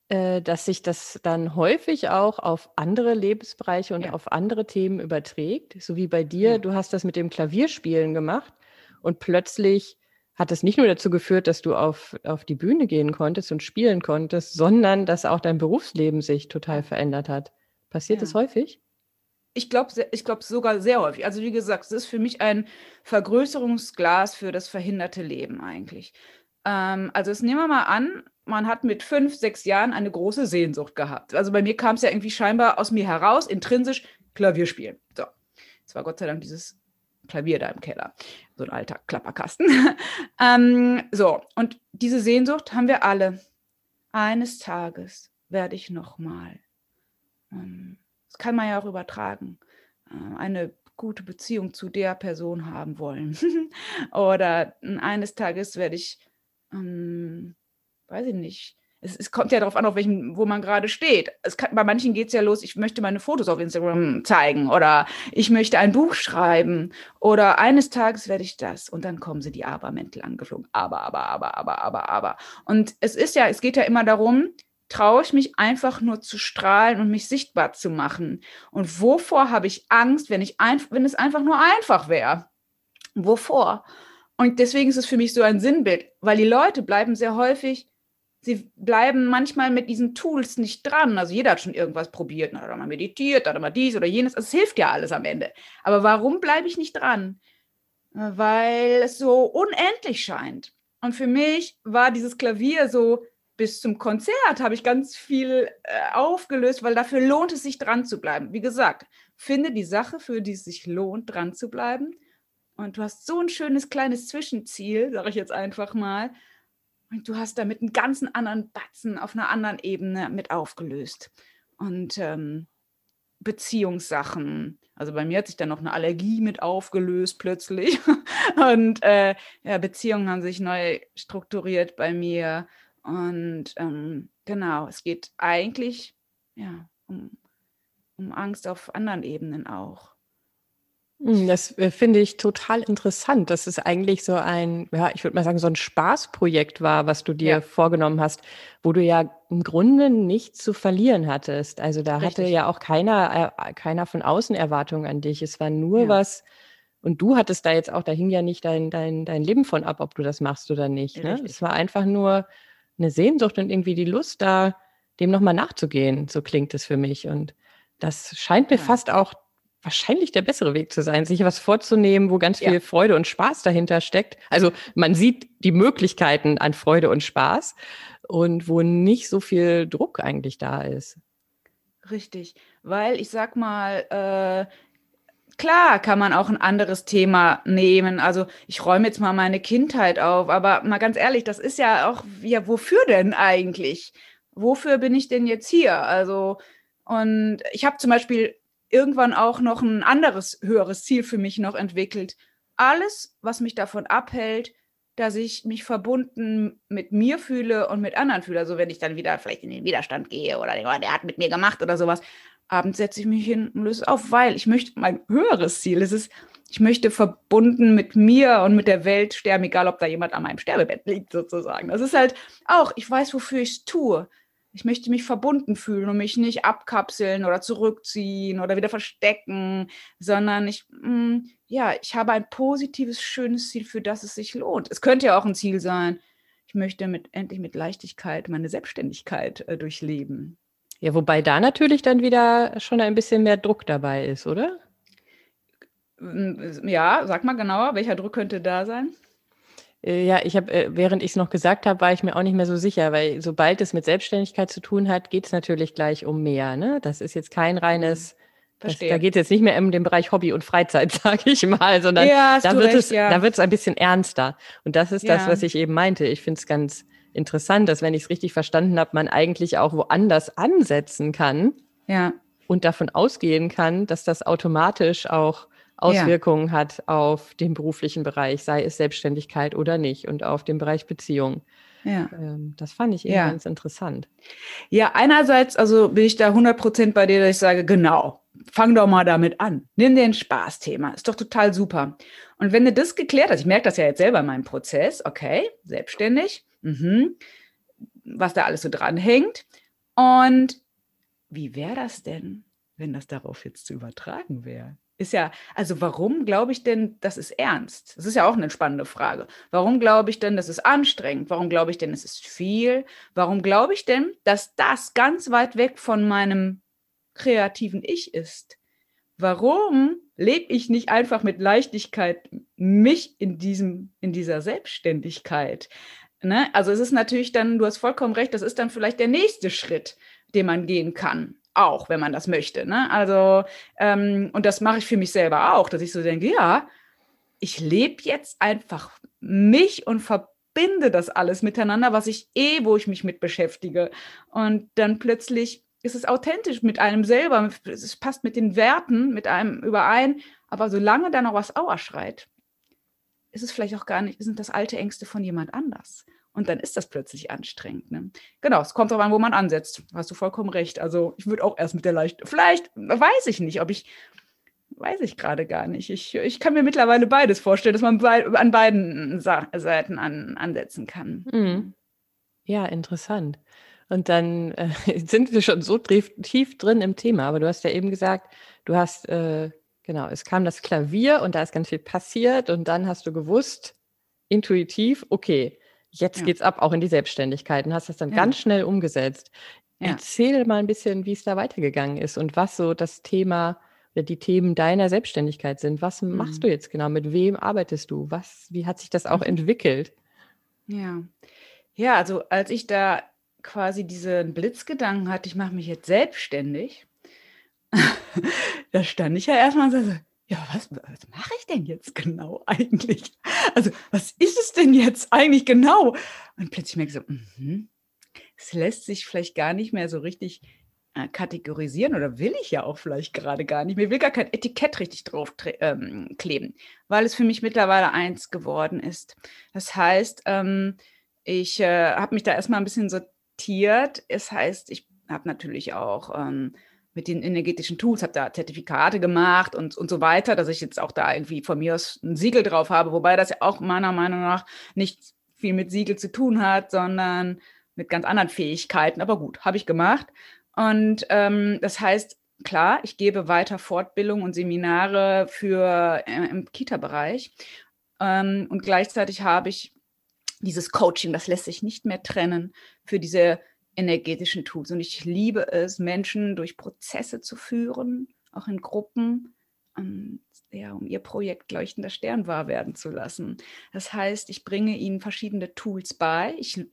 äh, dass sich das dann häufig auch auf andere Lebensbereiche und Ja. auf andere Themen überträgt? So wie bei dir, Ja. du hast das mit dem Klavierspielen gemacht und plötzlich hat es nicht nur dazu geführt, dass du auf, auf die Bühne gehen konntest und spielen konntest, sondern dass auch dein Berufsleben sich total verändert hat. Passiert das Ja. häufig? Ich glaube ich glaub sogar sehr häufig. Also wie gesagt, es ist für mich ein Vergrößerungsglas für das verhinderte Leben eigentlich. Ähm, also jetzt nehmen wir mal an, man hat mit fünf, sechs Jahren eine große Sehnsucht gehabt. Also bei mir kam es ja irgendwie scheinbar aus mir heraus, intrinsisch Klavier spielen. So, es war Gott sei Dank dieses Klavier da im Keller. So ein alter Klapperkasten. ähm, so, und diese Sehnsucht haben wir alle. Eines Tages werde ich nochmal. Ähm, das kann man ja auch übertragen. Äh, Eine gute Beziehung zu der Person haben wollen. Oder eines Tages werde ich, ähm, weiß ich nicht, es, es, kommt ja darauf an, auf welchem, wo man gerade steht. Es kann, bei manchen geht es ja los, ich möchte meine Fotos auf Instagram zeigen oder ich möchte ein Buch schreiben oder eines Tages werde ich das und dann kommen sie die Abermäntel angeflogen. Aber, aber, aber, aber, aber, aber. Und es ist ja, es geht ja immer darum, traue ich mich einfach nur zu strahlen und mich sichtbar zu machen. Und wovor habe ich Angst, wenn, ich ein, wenn es einfach nur einfach wäre? Wovor? Und deswegen ist es für mich so ein Sinnbild, weil die Leute bleiben sehr häufig sie bleiben manchmal mit diesen Tools nicht dran. Also jeder hat schon irgendwas probiert, dann hat er mal meditiert, dann hat er mal dies oder jenes. Also es hilft ja alles am Ende. Aber warum bleibe ich nicht dran? Weil es so unendlich scheint. Und für mich war dieses Klavier so, bis zum Konzert habe ich ganz viel äh, aufgelöst, weil dafür lohnt es sich dran zu bleiben. Wie gesagt, finde die Sache, für die es sich lohnt, dran zu bleiben. Und du hast so ein schönes kleines Zwischenziel, sage ich jetzt einfach mal, und du hast damit einen ganzen anderen Batzen auf einer anderen Ebene mit aufgelöst. Und ähm, Beziehungssachen. Also bei mir hat sich dann noch eine Allergie mit aufgelöst plötzlich. Und äh, ja, Beziehungen haben sich neu strukturiert bei mir. Und ähm, genau, es geht eigentlich ja, um, um Angst auf anderen Ebenen auch. Hm, das äh, finde ich total interessant, dass es eigentlich so ein, ja, ich würde mal sagen, so ein Spaßprojekt war, was du dir ja. vorgenommen hast, wo du ja im Grunde nichts zu verlieren hattest. Also da Richtig. hatte ja auch keiner, äh, keiner von außen Erwartungen an dich. Es war nur ja. was, und du hattest da jetzt auch, da hing ja nicht dein, dein, dein Leben von ab, ob du das machst oder nicht. Ne? Es war einfach nur eine Sehnsucht und irgendwie die Lust, da dem nochmal nachzugehen. So klingt es für mich. Und das scheint mir ja. fast auch wahrscheinlich der bessere Weg zu sein, sich was vorzunehmen, wo ganz viel ja. Freude und Spaß dahinter steckt. Also man sieht die Möglichkeiten an Freude und Spaß und wo nicht so viel Druck eigentlich da ist. Richtig, weil ich sag mal, äh, klar kann man auch ein anderes Thema nehmen. Also ich räume jetzt mal meine Kindheit auf, aber mal ganz ehrlich, das ist ja auch, ja, wofür denn eigentlich? Wofür bin ich denn jetzt hier? Also, und ich habe zum Beispiel irgendwann auch noch ein anderes höheres Ziel für mich noch entwickelt. Alles, was mich davon abhält, dass ich mich verbunden mit mir fühle und mit anderen fühle. Also wenn ich dann wieder vielleicht in den Widerstand gehe oder der, der hat mit mir gemacht oder sowas. Abends setze ich mich hin und löse auf, weil ich möchte mein höheres Ziel. Es ist, ich möchte verbunden mit mir und mit der Welt sterben, egal ob da jemand an meinem Sterbebett liegt sozusagen. Das ist halt auch, ich weiß, wofür ich es tue ich möchte mich verbunden fühlen und mich nicht abkapseln oder zurückziehen oder wieder verstecken, sondern ich, mh, mm, ja, ich habe ein positives, schönes Ziel, für das es sich lohnt. Es könnte ja auch ein Ziel sein, ich möchte mit, endlich mit Leichtigkeit meine Selbstständigkeit äh, durchleben. Ja, wobei da natürlich dann wieder schon ein bisschen mehr Druck dabei ist, oder? Ja, sag mal genauer, welcher Druck könnte da sein? Äh, ja, ich habe, äh, während ich es noch gesagt habe, war ich mir auch nicht mehr so sicher, weil sobald es mit Selbstständigkeit zu tun hat, geht es natürlich gleich um mehr. Ne? Das ist jetzt kein reines, mhm. das, da geht es jetzt nicht mehr um den Bereich Hobby und Freizeit, sage ich mal, sondern ja, da, wird recht, es, ja. da wird es ein bisschen ernster. Und das ist ja. das, was ich eben meinte. Ich finde es ganz interessant, dass, wenn ich es richtig verstanden habe, man eigentlich auch woanders ansetzen kann ja. und davon ausgehen kann, dass das automatisch auch Auswirkungen ja. hat auf den beruflichen Bereich, sei es Selbstständigkeit oder nicht, und auf den Bereich Beziehung. Ja. Ähm, das fand ich eben ja. ganz interessant. Ja, einerseits, also bin ich da 100 Prozent bei dir, dass ich sage, genau, fang doch mal damit an. Nimm dir ein Spaßthema, ist doch total super. Und wenn du das geklärt hast, ich merke das ja jetzt selber in meinem Prozess, okay, selbstständig, mhm, was da alles so dran hängt. Und wie wäre das denn, wenn das darauf jetzt zu übertragen wäre? Ist ja, also warum glaube ich denn, das ist ernst? Das ist ja auch eine spannende Frage. Warum glaube ich denn, das ist anstrengend? Warum glaube ich denn, es ist viel? Warum glaube ich denn, dass das ganz weit weg von meinem kreativen Ich ist? Warum lebe ich nicht einfach mit Leichtigkeit mich in diesem, in dieser Selbstständigkeit? Ne? Also es ist natürlich dann, du hast vollkommen recht, das ist dann vielleicht der nächste Schritt, den man gehen kann auch, wenn man das möchte. Ne? Also, ähm, und das mache ich für mich selber auch, dass ich so denke, ja, ich lebe jetzt einfach mich und verbinde das alles miteinander, was ich eh, wo ich mich mit beschäftige. Und dann plötzlich ist es authentisch mit einem selber, es passt mit den Werten, mit einem überein, Aber solange da noch was Auer schreit, ist es vielleicht auch gar nicht, sind das alte Ängste von jemand anders. Und dann ist das plötzlich anstrengend. Ne? Genau, es kommt darauf an, wo man ansetzt. Hast du vollkommen recht. Also ich würde auch erst mit der leicht, vielleicht weiß ich nicht, ob ich, weiß ich gerade gar nicht. Ich, ich kann mir mittlerweile beides vorstellen, dass man bei, an beiden Sa Seiten an, ansetzen kann. Mhm. Ja, interessant. Und dann äh, sind wir schon so tief drin im Thema, aber du hast ja eben gesagt, du hast, äh, genau, es kam das Klavier und da ist ganz viel passiert und dann hast du gewusst, intuitiv, okay, jetzt ja. geht's ab, auch in die Selbstständigkeit und hast das dann ja. ganz schnell umgesetzt. Ja. Erzähl mal ein bisschen, wie es da weitergegangen ist und was so das Thema oder die Themen deiner Selbstständigkeit sind. Was mhm. machst du jetzt genau? Mit wem arbeitest du? Was, wie hat sich das auch mhm. entwickelt? Ja. Ja, also als ich da quasi diesen Blitzgedanken hatte, ich mache mich jetzt selbstständig, da stand ich ja erstmal so, ja, was, was mache ich denn jetzt genau eigentlich? Also, was ist es denn jetzt eigentlich genau? Und plötzlich merke ich so, mhm, es lässt sich vielleicht gar nicht mehr so richtig äh, kategorisieren oder will ich ja auch vielleicht gerade gar nicht. Mir will gar kein Etikett richtig drauf ähm, kleben, weil es für mich mittlerweile eins geworden ist. Das heißt, ähm, ich äh, habe mich da erstmal ein bisschen sortiert. Es heißt, ich habe natürlich auch ähm, mit den energetischen Tools, habe da Zertifikate gemacht und, und so weiter, dass ich jetzt auch da irgendwie von mir aus ein Siegel drauf habe, wobei das ja auch meiner Meinung nach nicht viel mit Siegel zu tun hat, sondern mit ganz anderen Fähigkeiten. Aber gut, habe ich gemacht. Und ähm, das heißt, klar, ich gebe weiter Fortbildung und Seminare für äh, im Kita-Bereich. Ähm, und gleichzeitig habe ich dieses Coaching, das lässt sich nicht mehr trennen für diese energetischen Tools. Und ich liebe es, Menschen durch Prozesse zu führen, auch in Gruppen, um, ja, um ihr Projekt Leuchtender Stern wahr werden zu lassen. Das heißt, ich bringe ihnen verschiedene Tools bei. Ich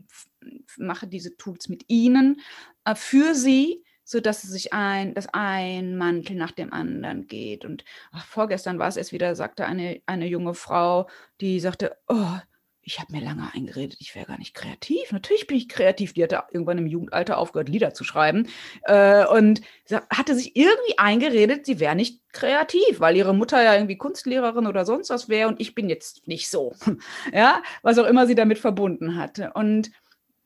mache diese Tools mit ihnen äh, für sie, sodass es sich ein, dass ein Mantel nach dem anderen geht. Und ach, vorgestern war es erst wieder, sagte eine, eine junge Frau, die sagte, oh, ich habe mir lange eingeredet, ich wäre gar nicht kreativ. Natürlich bin ich kreativ. Die hatte irgendwann im Jugendalter aufgehört, Lieder zu schreiben. Äh, und hatte sich irgendwie eingeredet, sie wäre nicht kreativ, weil ihre Mutter ja irgendwie Kunstlehrerin oder sonst was wäre und ich bin jetzt nicht so. ja, was auch immer sie damit verbunden hatte. Und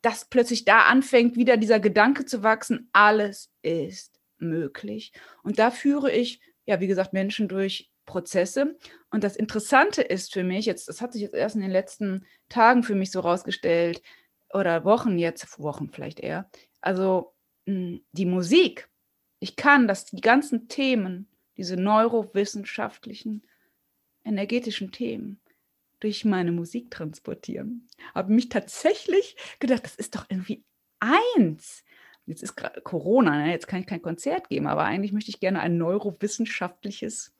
dass plötzlich da anfängt, wieder dieser Gedanke zu wachsen, alles ist möglich. Und da führe ich, ja, wie gesagt, Menschen durch Prozesse. Und das Interessante ist für mich, jetzt, das hat sich jetzt erst in den letzten Tagen für mich so rausgestellt, oder Wochen jetzt, Wochen vielleicht eher. Also hm, die Musik, ich kann das, die ganzen Themen, diese neurowissenschaftlichen, energetischen Themen, durch meine Musik transportieren. Habe mich tatsächlich gedacht, das ist doch irgendwie eins. Jetzt ist Corona, ne? jetzt kann ich kein Konzert geben, aber eigentlich möchte ich gerne ein neurowissenschaftliches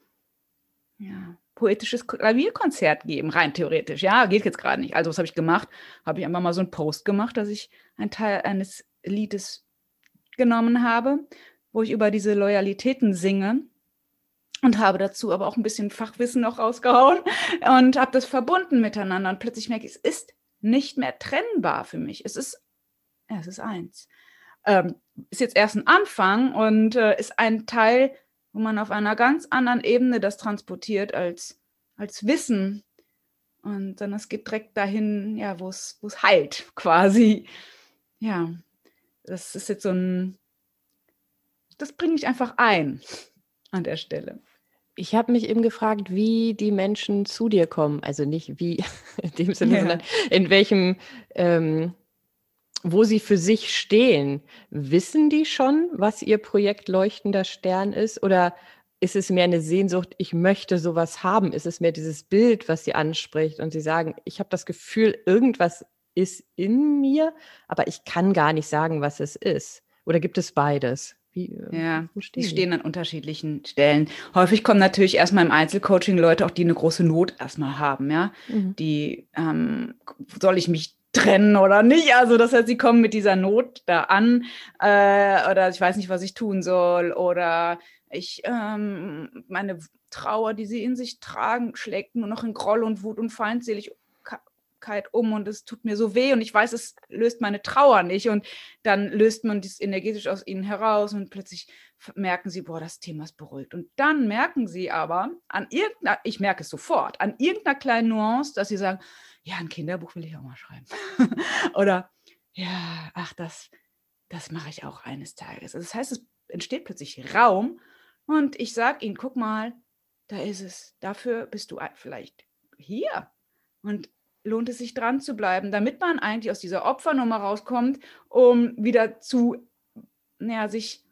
ja, poetisches Klavierkonzert geben, rein theoretisch. Ja, geht jetzt gerade nicht. Also, was habe ich gemacht? Habe ich einfach mal so einen Post gemacht, dass ich einen Teil eines Liedes genommen habe, wo ich über diese Loyalitäten singe und habe dazu aber auch ein bisschen Fachwissen noch rausgehauen und habe das verbunden miteinander und plötzlich merke ich, es ist nicht mehr trennbar für mich. Es ist, ja, es ist eins. Ähm, ist jetzt erst ein Anfang und äh, ist ein Teil wo man auf einer ganz anderen Ebene das transportiert als, als Wissen. Und dann es geht direkt dahin, ja, wo es heilt, quasi. Ja, das ist jetzt so ein, das bringe ich einfach ein an der Stelle. Ich habe mich eben gefragt, wie die Menschen zu dir kommen. Also nicht wie in dem Sinne, ja. sondern in welchem ähm, wo sie für sich stehen. Wissen die schon, was ihr Projekt Leuchtender Stern ist? Oder ist es mehr eine Sehnsucht, ich möchte sowas haben? Ist es mehr dieses Bild, was sie anspricht und sie sagen, ich habe das Gefühl, irgendwas ist in mir, aber ich kann gar nicht sagen, was es ist? Oder gibt es beides? Wie, äh, ja, stehen die stehen an unterschiedlichen Stellen. Häufig kommen natürlich erstmal im Einzelcoaching Leute, auch die eine große Not erstmal haben, ja. Mhm. Die ähm, soll ich mich trennen oder nicht. Also das heißt, sie kommen mit dieser Not da an äh, oder ich weiß nicht, was ich tun soll oder ich ähm, meine Trauer, die sie in sich tragen, schlägt nur noch in Groll und Wut und Feindselig Traurigkeit um und es tut mir so weh und ich weiß, es löst meine Trauer nicht und dann löst man das energetisch aus ihnen heraus und plötzlich merken sie, boah, das Thema ist beruhigt. Und dann merken sie aber an irgendeiner, ich merke es sofort, an irgendeiner kleinen Nuance, dass sie sagen, ja, ein Kinderbuch will ich auch mal schreiben. Oder ja, ach, das, das mache ich auch eines Tages. Also das heißt, es entsteht plötzlich Raum und ich sage ihnen, guck mal, da ist es. Dafür bist du vielleicht hier. Und lohnt es sich dran zu bleiben, damit man eigentlich aus dieser Opfernummer rauskommt, um wieder zu, naja, sich,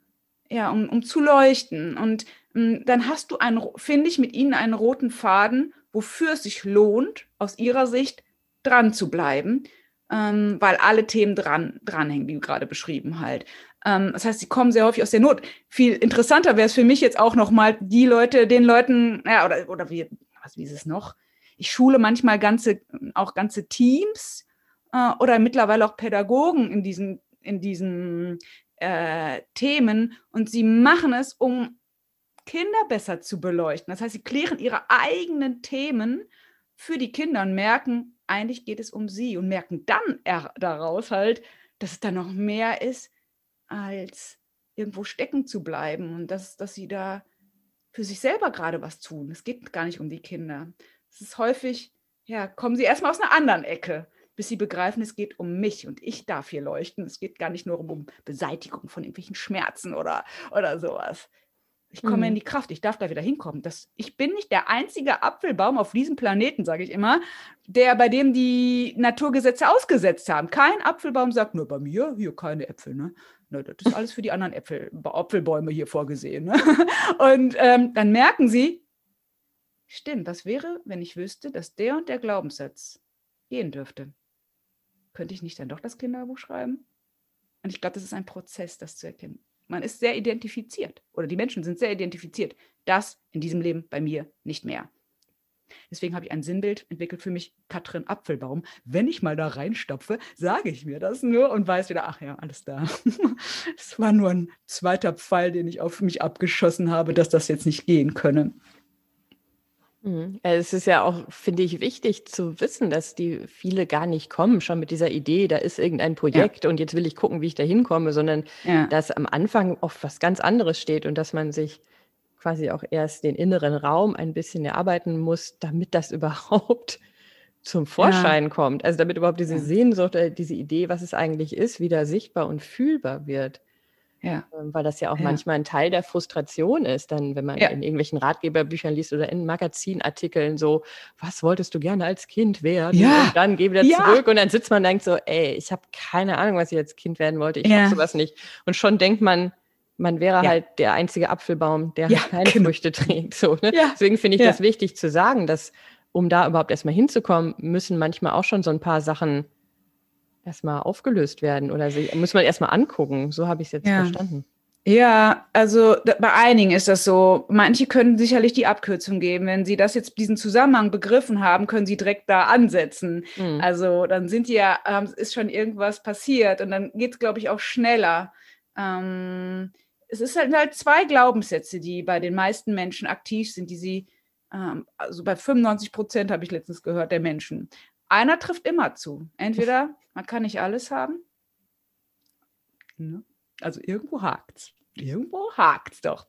ja, um, um zu leuchten. Und m, hm, dann hast du einen, finde ich, mit ihnen einen roten Faden, wofür es sich lohnt, aus ihrer Sicht dran zu bleiben, ähm, weil alle Themen dran, dranhängen, wie gerade beschrieben halt. Ähm, das heißt, sie kommen sehr häufig aus der Not. Viel interessanter wäre es für mich jetzt auch nochmal, die Leute, den Leuten, ja, oder, oder wie, was, wie ist es noch? Ich schule manchmal ganze, auch ganze Teams äh, oder mittlerweile auch Pädagogen in diesen, in diesen äh, Themen und sie machen es, um Kinder besser zu beleuchten. Das heißt, sie klären ihre eigenen Themen für die Kinder und merken, eigentlich geht es um sie und merken dann daraus halt, dass es da noch mehr ist, als irgendwo stecken zu bleiben und dass, dass sie da für sich selber gerade was tun. Es geht gar nicht um die Kinder. Es ist häufig, ja, kommen sie erstmal aus einer anderen Ecke, bis sie begreifen, es geht um mich und ich darf hier leuchten. Es geht gar nicht nur um, Beseitigung von irgendwelchen Schmerzen oder, oder sowas. Ich komme mhm. in die Kraft, ich darf da wieder hinkommen. Das, ich bin nicht der einzige Apfelbaum auf diesem Planeten, sage ich immer, der bei dem die Naturgesetze ausgesetzt haben. Kein Apfelbaum sagt nur bei mir, hier keine Äpfel. Ne? Ne, das ist alles für die anderen Äpfel, Apfelbäume hier vorgesehen. Ne? Und ähm, dann merken sie, stimmt, was wäre, wenn ich wüsste, dass der und der Glaubenssatz gehen dürfte? Könnte ich nicht dann doch das Kinderbuch schreiben? Und ich glaube, das ist ein Prozess, das zu erkennen. Man ist sehr identifiziert oder die Menschen sind sehr identifiziert. Das in diesem Leben bei mir nicht mehr. Deswegen habe ich ein Sinnbild entwickelt für mich, Katrin Apfelbaum. Wenn ich mal da reinstopfe, sage ich mir das nur und weiß wieder, ach ja, alles da. Es war nur ein zweiter Pfeil, den ich auf mich abgeschossen habe, dass das jetzt nicht gehen könne. Mhm. Es ist ja auch, finde ich, wichtig zu wissen, dass die viele gar nicht kommen, schon mit dieser Idee, da ist irgendein Projekt ja. und jetzt will ich gucken, wie ich da hinkomme, sondern ja. dass am Anfang oft was ganz anderes steht und dass man sich quasi auch erst den inneren Raum ein bisschen erarbeiten muss, damit das überhaupt zum Vorschein ja. kommt. Also damit überhaupt diese Sehnsucht, äh, diese Idee, was es eigentlich ist, wieder sichtbar und fühlbar wird. Ja. Ähm, weil das ja auch ja. manchmal ein Teil der Frustration ist, dann, wenn man ja. in irgendwelchen Ratgeberbüchern liest oder in Magazinartikeln so, was wolltest du gerne als Kind werden? Ja. Und dann geh wieder zurück und dann sitzt man und denkt so, ey, ich habe keine Ahnung, was ich als Kind werden wollte. Ich ja. sowas nicht. Und schon denkt man, man wäre halt der einzige Apfelbaum, der halt keine genau. Früchte trägt. So, ne? Deswegen finde ich das wichtig zu sagen, dass um da überhaupt erstmal hinzukommen, müssen manchmal auch schon so ein paar Sachen erstmal aufgelöst werden oder sie, muss man erstmal angucken. So habe ich es jetzt ja. verstanden. Ja, also bei einigen ist das so. Manche können sicherlich die Abkürzung geben. Wenn sie das jetzt, diesen Zusammenhang begriffen haben, können sie direkt da ansetzen. Mhm. Also dann sind die ja, ist schon irgendwas passiert und dann geht es, glaube ich, auch schneller. Ähm, es ist halt, halt zwei Glaubenssätze, die bei den meisten Menschen aktiv sind, die sie, ähm, also bei 95 Prozent habe ich letztens gehört, der Menschen. Einer trifft immer zu. Entweder man kann nicht alles haben. Ne? Also irgendwo hakt's. Irgendwo hakt's doch.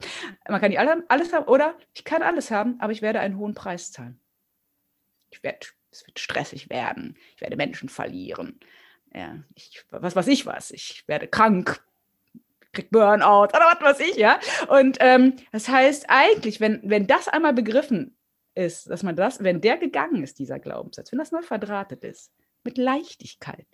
Man kann nicht alles haben oder ich kann alles haben, aber ich werde einen hohen Preis zahlen. Ich werde, es wird stressig werden. Ich werde Menschen verlieren. Ja, ich, was weiß ich was. Ich werde krank, krieg Burnout oder was weiß ich, ja. Und ähm, das heißt eigentlich, wenn, wenn das einmal begriffen ist, dass man das, wenn der gegangen ist, dieser Glaubenssatz, wenn das neu verdrahtet ist, mit Leichtigkeit,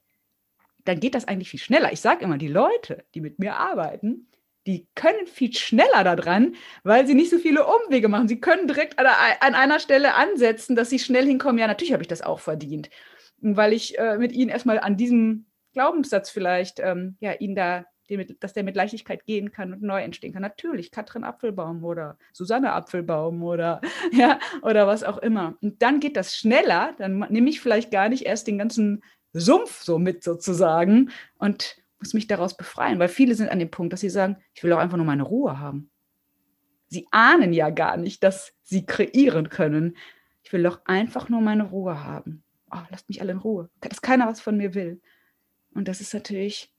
dann geht das eigentlich viel schneller. Ich sage immer, die Leute, die mit mir arbeiten, die können viel schneller daran, weil sie nicht so viele Umwege machen. Sie können direkt an, einer Stelle ansetzen, dass sie schnell hinkommen. Ja, natürlich habe ich das auch verdient, weil ich äh, mit ihnen erstmal an diesem Glaubenssatz vielleicht, ähm, ja, ihnen da dass der mit Leichtigkeit gehen kann und neu entstehen kann. Natürlich Katrin Apfelbaum oder Susanne Apfelbaum oder ja oder was auch immer. Und dann geht das schneller. Dann nehme ich vielleicht gar nicht erst den ganzen Sumpf so mit sozusagen und muss mich daraus befreien, weil viele sind an dem Punkt, dass sie sagen, ich will auch einfach nur meine Ruhe haben. Sie ahnen ja gar nicht, dass sie kreieren können. Ich will doch einfach nur meine Ruhe haben. oh, lasst mich alle in Ruhe, dass keiner was von mir will. Und das ist natürlich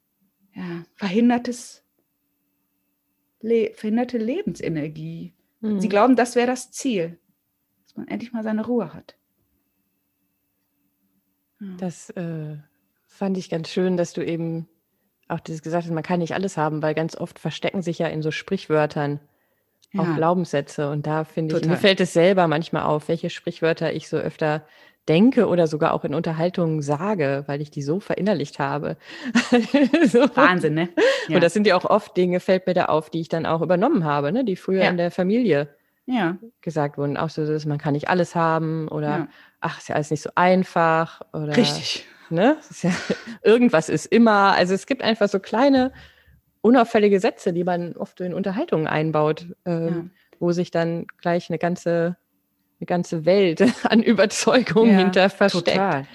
ja, verhindertes, Le verhinderte Lebensenergie. Mhm. Sie glauben, das wäre das Ziel, dass man endlich mal seine Ruhe hat. Ja. Das äh, fand ich ganz schön, dass du eben auch dieses gesagt hast, man kann nicht alles haben, weil ganz oft verstecken sich ja in so Sprichwörtern ja. auch Glaubenssätze. Und da finde ich, mir fällt es selber manchmal auf, welche Sprichwörter ich so öfter denke oder sogar auch in Unterhaltungen sage, weil ich die so verinnerlicht habe. so. Wahnsinn, ne? Ja. Und das sind ja auch oft Dinge, fällt mir da auf, die ich dann auch übernommen habe, ne? die früher ja. in der Familie ja. gesagt wurden. Auch so, dass man kann nicht alles haben oder ja. ach, ist ja alles nicht so einfach. Oder, Richtig. Ne? Ist irgendwas ist immer. Also es gibt einfach so kleine, unauffällige Sätze, die man oft in Unterhaltungen einbaut, ähm, wo sich dann gleich eine ganze eine ganze Welt an Überzeugung ja, hinter versteckt. Total.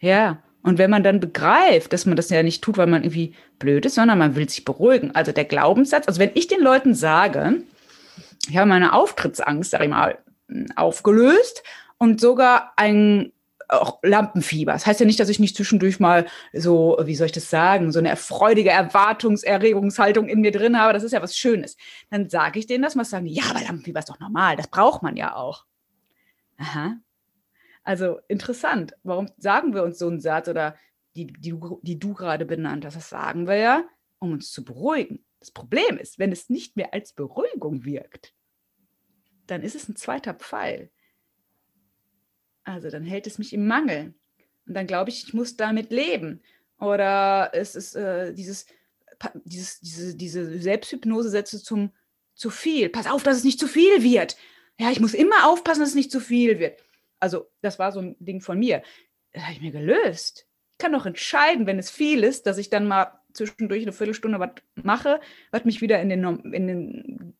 Ja. Und wenn man dann begreift, dass man das ja nicht tut, weil man irgendwie blöd ist, sondern man will sich beruhigen. Also der Glaubenssatz, also wenn ich den Leuten sage, ich habe meine Auftrittsangst, sag ich mal, aufgelöst und sogar ein auch Lampenfieber. Das heißt ja nicht, dass ich nicht zwischendurch mal so, wie soll ich das sagen, so eine freudige Erwartungserregungshaltung in mir drin habe. Das ist ja was Schönes. Dann sage ich denen das, mal sagen, ja, aber Lampenfieber ist doch normal. Das braucht man ja auch. Aha. Also interessant. Warum sagen wir uns so einen Satz oder die, die, die du gerade benannt hast? Das sagen wir ja, um uns zu beruhigen. Das Problem ist, wenn es nicht mehr als Beruhigung wirkt, dann ist es ein zweiter Pfeil. Also dann hält es mich im Mangel. Und dann glaube ich, ich muss damit leben. Oder es ist äh, dieses, dieses, diese, diese Selbsthypnose-Sätze zum zu viel. Pass auf, dass es nicht zu viel wird ja, ich muss immer aufpassen, dass es nicht zu viel wird. Also, das war so ein Ding von mir. Das habe ich mir gelöst. Ich kann doch entscheiden, wenn es viel ist, dass ich dann mal zwischendurch eine Viertelstunde was mache, was mich wieder in den, in den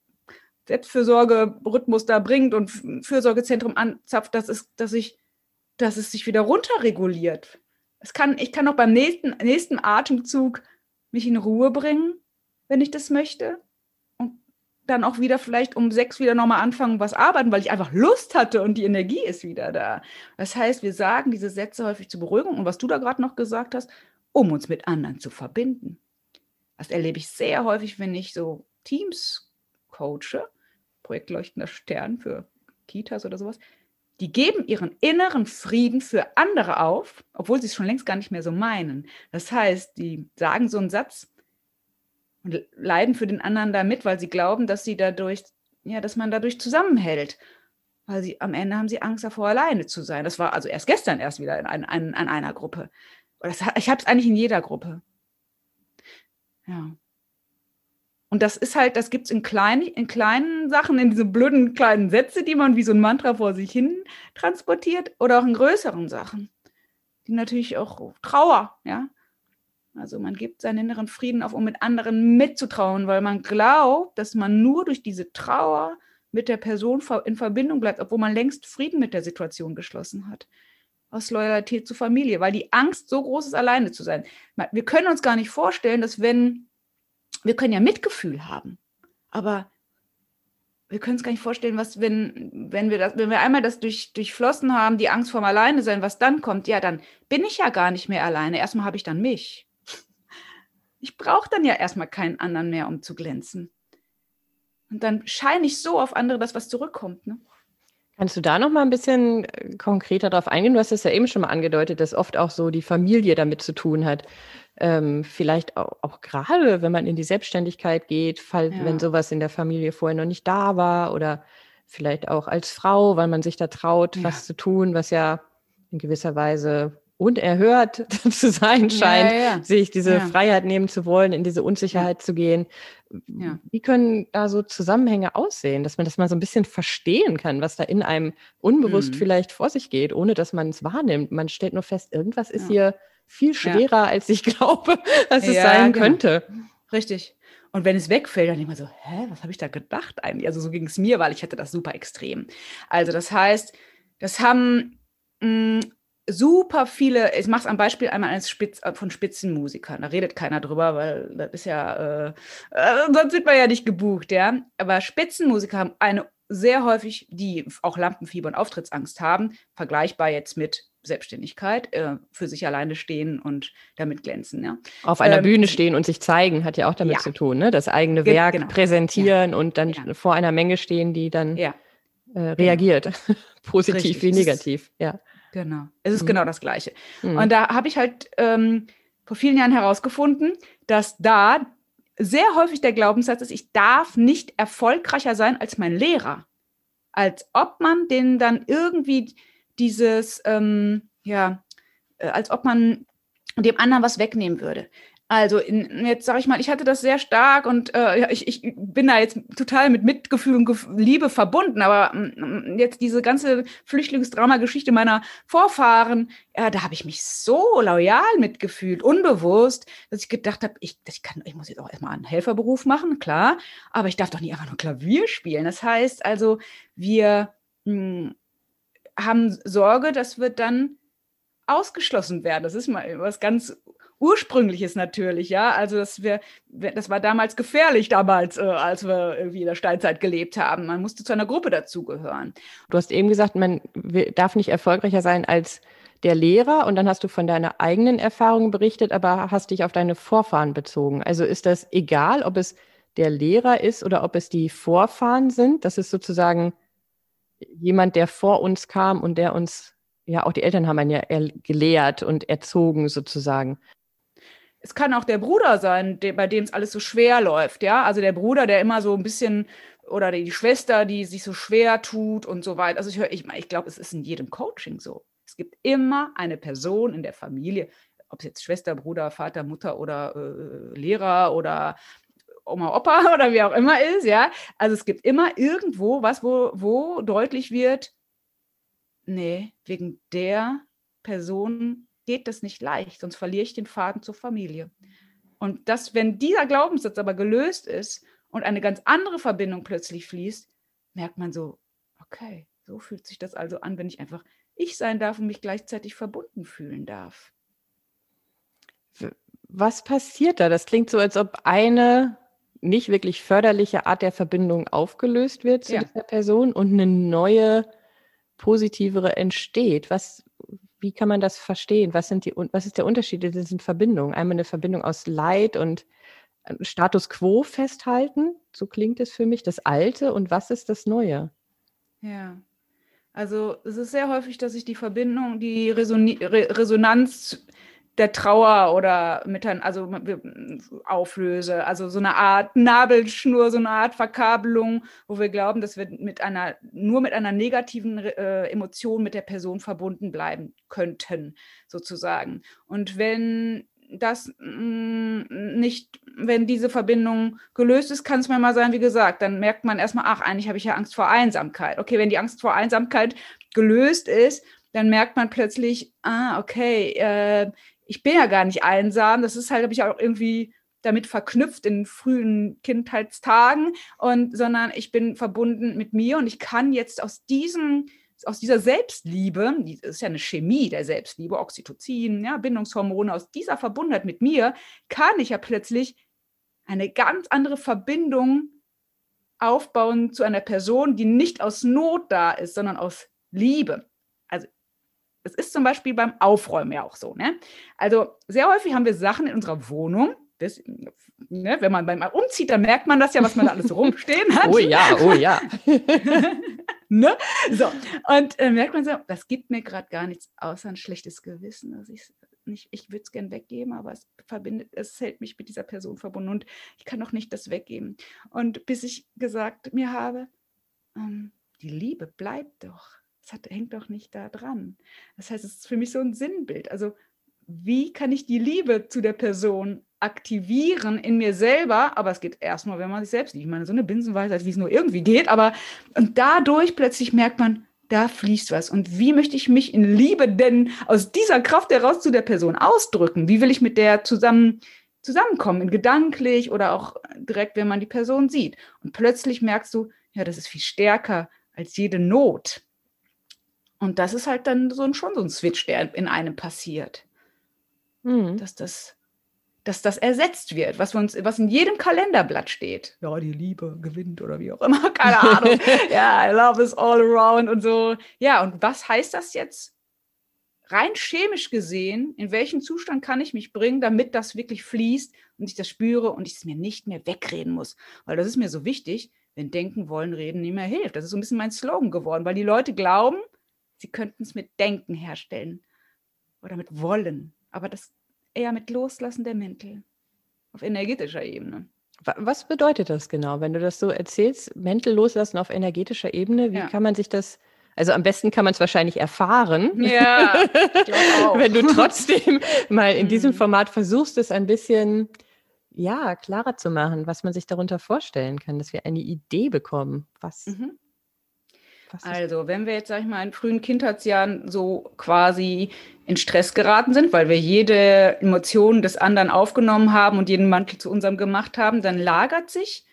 Selbstfürsorge-Rhythmus da bringt und Fürsorgezentrum anzapft, dass es, dass ich, dass es sich wieder runterreguliert. Es kann, ich kann auch beim nächsten, nächsten Atemzug mich in Ruhe bringen, wenn ich das möchte dann auch wieder vielleicht um sechs wieder nochmal anfangen, was arbeiten, weil ich einfach Lust hatte und die Energie ist wieder da. Das heißt, wir sagen diese Sätze häufig zur Beruhigung und was du da gerade noch gesagt hast, um uns mit anderen zu verbinden. Das erlebe ich sehr häufig, wenn ich so Teams coache, Projekt Leuchtender Stern für Kitas oder sowas. Die geben ihren inneren Frieden für andere auf, obwohl sie es schon längst gar nicht mehr so meinen. Das heißt, die sagen so einen Satz, und leiden für den anderen da mit, weil sie glauben, dass sie dadurch, ja, dass man dadurch zusammenhält. Weil sie am Ende haben sie Angst davor, alleine zu sein. Das war also erst gestern erst wieder in, in, in einer Gruppe. Das, ich habe es eigentlich in jeder Gruppe. Ja. Und das ist halt, das gibt es in, klein, in kleinen Sachen, in diese blöden kleinen Sätze, die man wie so ein Mantra vor sich hin transportiert, oder auch in größeren Sachen, die natürlich auch Trauer, ja, also man gibt seinen inneren Frieden auf, um mit anderen mitzutrauen, weil man glaubt, dass man nur durch diese Trauer mit der Person in Verbindung bleibt, obwohl man längst Frieden mit der Situation geschlossen hat. Aus Loyalität zur Familie, weil die Angst so groß ist, alleine zu sein. Wir können uns gar nicht vorstellen, dass wenn, wir können ja Mitgefühl haben, aber wir können uns gar nicht vorstellen, was, wenn, wenn wir das, wenn wir einmal das durch, durchflossen haben, die Angst vorm Alleine sein, was dann kommt, ja, dann bin ich ja gar nicht mehr alleine. Erstmal habe ich dann mich. Ich brauche dann ja erstmal keinen anderen mehr, um zu glänzen. Und dann scheine ich so auf andere, dass was zurückkommt. Ne? Kannst du da noch mal ein bisschen äh, konkreter darauf eingehen? Du hast es ja eben schon mal angedeutet, dass oft auch so die Familie damit zu tun hat. Ähm, vielleicht auch, auch, gerade, wenn man in die Selbstständigkeit geht, fall, ja. wenn sowas in der Familie vorher noch nicht da war oder vielleicht auch als Frau, weil man sich da traut, ja. was zu tun, was ja in gewisser Weise unerhört zu sein scheint, ja, ja. sich diese ja. Freiheit nehmen zu wollen, in diese Unsicherheit zu gehen. Wie können da so Zusammenhänge aussehen, dass man das mal so ein bisschen verstehen kann, was da in einem unbewusst mhm. vielleicht vor sich geht, ohne dass man es wahrnimmt. Man stellt nur fest, irgendwas ist hier viel schwerer, als ich glaube, dass es sein genau. könnte. Richtig. Und wenn es wegfällt, dann immer so, hä, was habe ich da gedacht eigentlich? Also so ging es mir, weil ich hatte das super extrem. Also das heißt, das haben mh, mm, super viele, ich mache es am Beispiel einmal eines Spitz, äh, von Spitzenmusikern. Da redet keiner drüber, weil das ist ja, äh, äh, sonst wird man ja nicht gebucht, ja. Aber Spitzenmusiker haben eine sehr häufig, die auch Lampenfieber und Auftrittsangst haben, vergleichbar jetzt mit Selbstständigkeit, äh, für sich alleine stehen und damit glänzen. Ja. Auf einer ähm, Bühne stehen und sich zeigen, hat ja auch damit ja. zu tun, ne? das eigene Werk genau. präsentieren ja. und dann vor einer Menge stehen, die dann äh, reagiert, positiv Richtig. wie negativ. Ja. Genau, es ist mhm. genau das Gleiche. Mhm. Und da habe ich halt ähm, vor vielen Jahren herausgefunden, dass da sehr häufig der Glaubenssatz ist, ich darf nicht erfolgreicher sein als mein Lehrer. Als ob man den dann irgendwie dieses, ähm, ja, äh, als ob man dem anderen was wegnehmen würde. Also in, jetzt sage ich mal, ich hatte das sehr stark und äh, ich, ich bin da jetzt total mit Mitgefühl und Gef Liebe verbunden, aber äh, jetzt diese ganze Flüchtlingsdrama-Geschichte meiner Vorfahren, ja, da habe ich mich so loyal mitgefühlt, unbewusst, dass ich gedacht habe, ich, ich, kann, ich muss jetzt auch erstmal einen Helferberuf machen, klar, aber ich darf doch nicht einfach nur Klavier spielen. Das heißt also, wir mh, hm, haben Sorge, dass wir dann ausgeschlossen werden. Das ist mal was ganz Ursprüngliches natürlich, ja. Also das, wir, das war damals gefährlich, damals, äh, als wir irgendwie in der Steinzeit gelebt haben. Man musste zu einer Gruppe dazugehören. Du hast eben gesagt, man darf nicht erfolgreicher sein als der Lehrer und dann hast du von deiner eigenen Erfahrung berichtet, aber hast dich auf deine Vorfahren bezogen. Also ist das egal, ob es der Lehrer ist oder ob es die Vorfahren sind? Das ist sozusagen jemand, der vor uns kam und der uns, ja, auch die Eltern haben einen ja gelehrt und erzogen sozusagen. Es kann auch der Bruder sein, der, bei dem es alles so schwer läuft, ja. Also der Bruder, der immer so ein bisschen oder die Schwester, die sich so schwer tut und so weiter. Also ich höre, ich, ich glaube, es ist in jedem Coaching so. Es gibt immer eine Person in der Familie, ob es jetzt Schwester, Bruder, Vater, Mutter oder äh, Lehrer oder Oma, Opa oder wie auch immer ist, ja. Also es gibt immer irgendwo was, wo, wo deutlich wird, nee, wegen der Person geht das nicht leicht, sonst verliere ich den Faden zur Familie. Und das, wenn dieser Glaubenssatz aber gelöst ist und eine ganz andere Verbindung plötzlich fließt, merkt man so, okay, so fühlt sich das also an, wenn ich einfach ich sein darf und mich gleichzeitig verbunden fühlen darf. Was passiert da? Das klingt so, als ob eine nicht wirklich förderliche Art der Verbindung aufgelöst wird zu ja. dieser Person und eine neue, positivere entsteht. Was, wie kann man das verstehen? Was, sind die, was ist der Unterschied in diesen Verbindungen? Einmal eine Verbindung aus Leid und äh, Status quo festhalten, so klingt es für mich, das Alte und was ist das Neue? Ja, also es ist sehr häufig, dass ich die Verbindung, die Resonanz der Trauer oder mit also auflöse. Also so eine Art Nabelschnur, so eine Art Verkabelung, wo wir glauben, dass wir mit einer, nur mit einer negativen äh, Emotion mit der Person verbunden bleiben könnten, sozusagen. Und wenn das mh, mm, nicht, wenn diese Verbindung gelöst ist, kann es mir mal sein, wie gesagt, dann merkt man erstmal, ach, eigentlich habe ich ja Angst vor Einsamkeit. Okay, wenn die Angst vor Einsamkeit gelöst ist, dann merkt man plötzlich, ah, okay, äh, ich bin ja gar nicht einsam. Das ist halt, habe ich auch irgendwie damit verknüpft in frühen Kindheitstagen und sondern ich bin verbunden mit mir und ich kann jetzt aus diesem aus dieser Selbstliebe, das ist ja eine Chemie der Selbstliebe, Oxytocin, ja, Bindungshormone, aus dieser Verbundenheit mit mir kann ich ja plötzlich eine ganz andere Verbindung aufbauen zu einer Person, die nicht aus Not da ist, sondern aus Liebe. Das ist zum Beispiel beim Aufräumen ja auch so. Ne? Also sehr häufig haben wir Sachen in unserer Wohnung, das, ne, wenn man beim umzieht, dann merkt man das ja, was man da alles rumstehen hat. Oh ja, oh ja. ne? So, und äh, merkt man so, das gibt mir gerade gar nichts außer ein schlechtes Gewissen. Also ich nicht, ich würde es gern weggeben, aber es verbindet, es hält mich mit dieser Person verbunden und ich kann auch nicht das weggeben. Und bis ich gesagt mir habe, ähm, die Liebe bleibt doch das hängt doch nicht da dran. Das heißt, es ist für mich so ein Sinnbild. Also, wie kann ich die Liebe zu der Person aktivieren in mir selber? Aber es geht erstmal, wenn man sich selbst liebt. Ich meine, so eine Binsenweisheit, wie es nur irgendwie geht, aber und dadurch plötzlich merkt man, da fließt was. Und wie möchte ich mich in Liebe denn aus dieser Kraft heraus zu der Person ausdrücken? Wie will ich mit der zusammen zusammenkommen, gedanklich oder auch direkt, wenn man die Person sieht? Und plötzlich merkst du, ja, das ist viel stärker als jede Not. Und das ist halt dann so ein, schon so ein Switch, der in einem passiert. Mhm. Dass, das, dass das ersetzt wird, was, uns, was in jedem Kalenderblatt steht. Ja, die Liebe gewinnt oder wie auch immer, keine Ahnung. ja, I love is all around und so. Ja, und was heißt das jetzt? rein chemisch gesehen, in welchen Zustand kann ich mich bringen, damit das wirklich fließt und ich das spüre und ich es mir nicht mehr wegreden muss. Weil das ist mir so wichtig, wenn Denken, Wollen, Reden nicht mehr hilft. Das ist so ein bisschen mein Slogan geworden, weil die Leute glauben, sie könnten es mit Denken herstellen oder mit Wollen, aber das eher mit Loslassen der Mäntel auf energetischer Ebene. Was bedeutet das genau, wenn du das so erzählst? Mäntel loslassen auf energetischer Ebene, wie ja. kann man sich das also am besten kann man es wahrscheinlich erfahren. Ja, auch. wenn du trotzdem mal in diesem mhm. Format versuchst, es ein bisschen ja, klarer zu machen, was man sich darunter vorstellen kann, dass wir eine Idee bekommen, was. Mhm. Also, wenn wir jetzt, sag ich mal, in frühen Kindheitsjahren so quasi in Stress geraten sind, weil wir jede Emotion des anderen aufgenommen haben und jeden Mantel zu unserem gemacht haben, dann lagert sich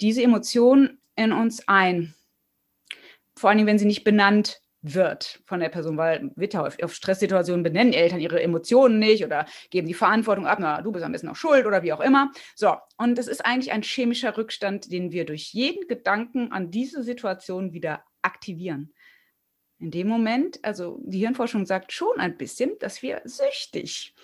diese Emotion in uns ein vor allem wenn sie nicht benannt wird von der Person, weil wird ja auf, Stresssituationen benennen Eltern ihre Emotionen nicht oder geben die Verantwortung ab, na, du bist am besten auch schuld oder wie auch immer. So, und das ist eigentlich ein chemischer Rückstand, den wir durch jeden Gedanken an diese Situation wieder aktivieren. In dem Moment, also die Hirnforschung sagt schon ein bisschen, dass wir süchtig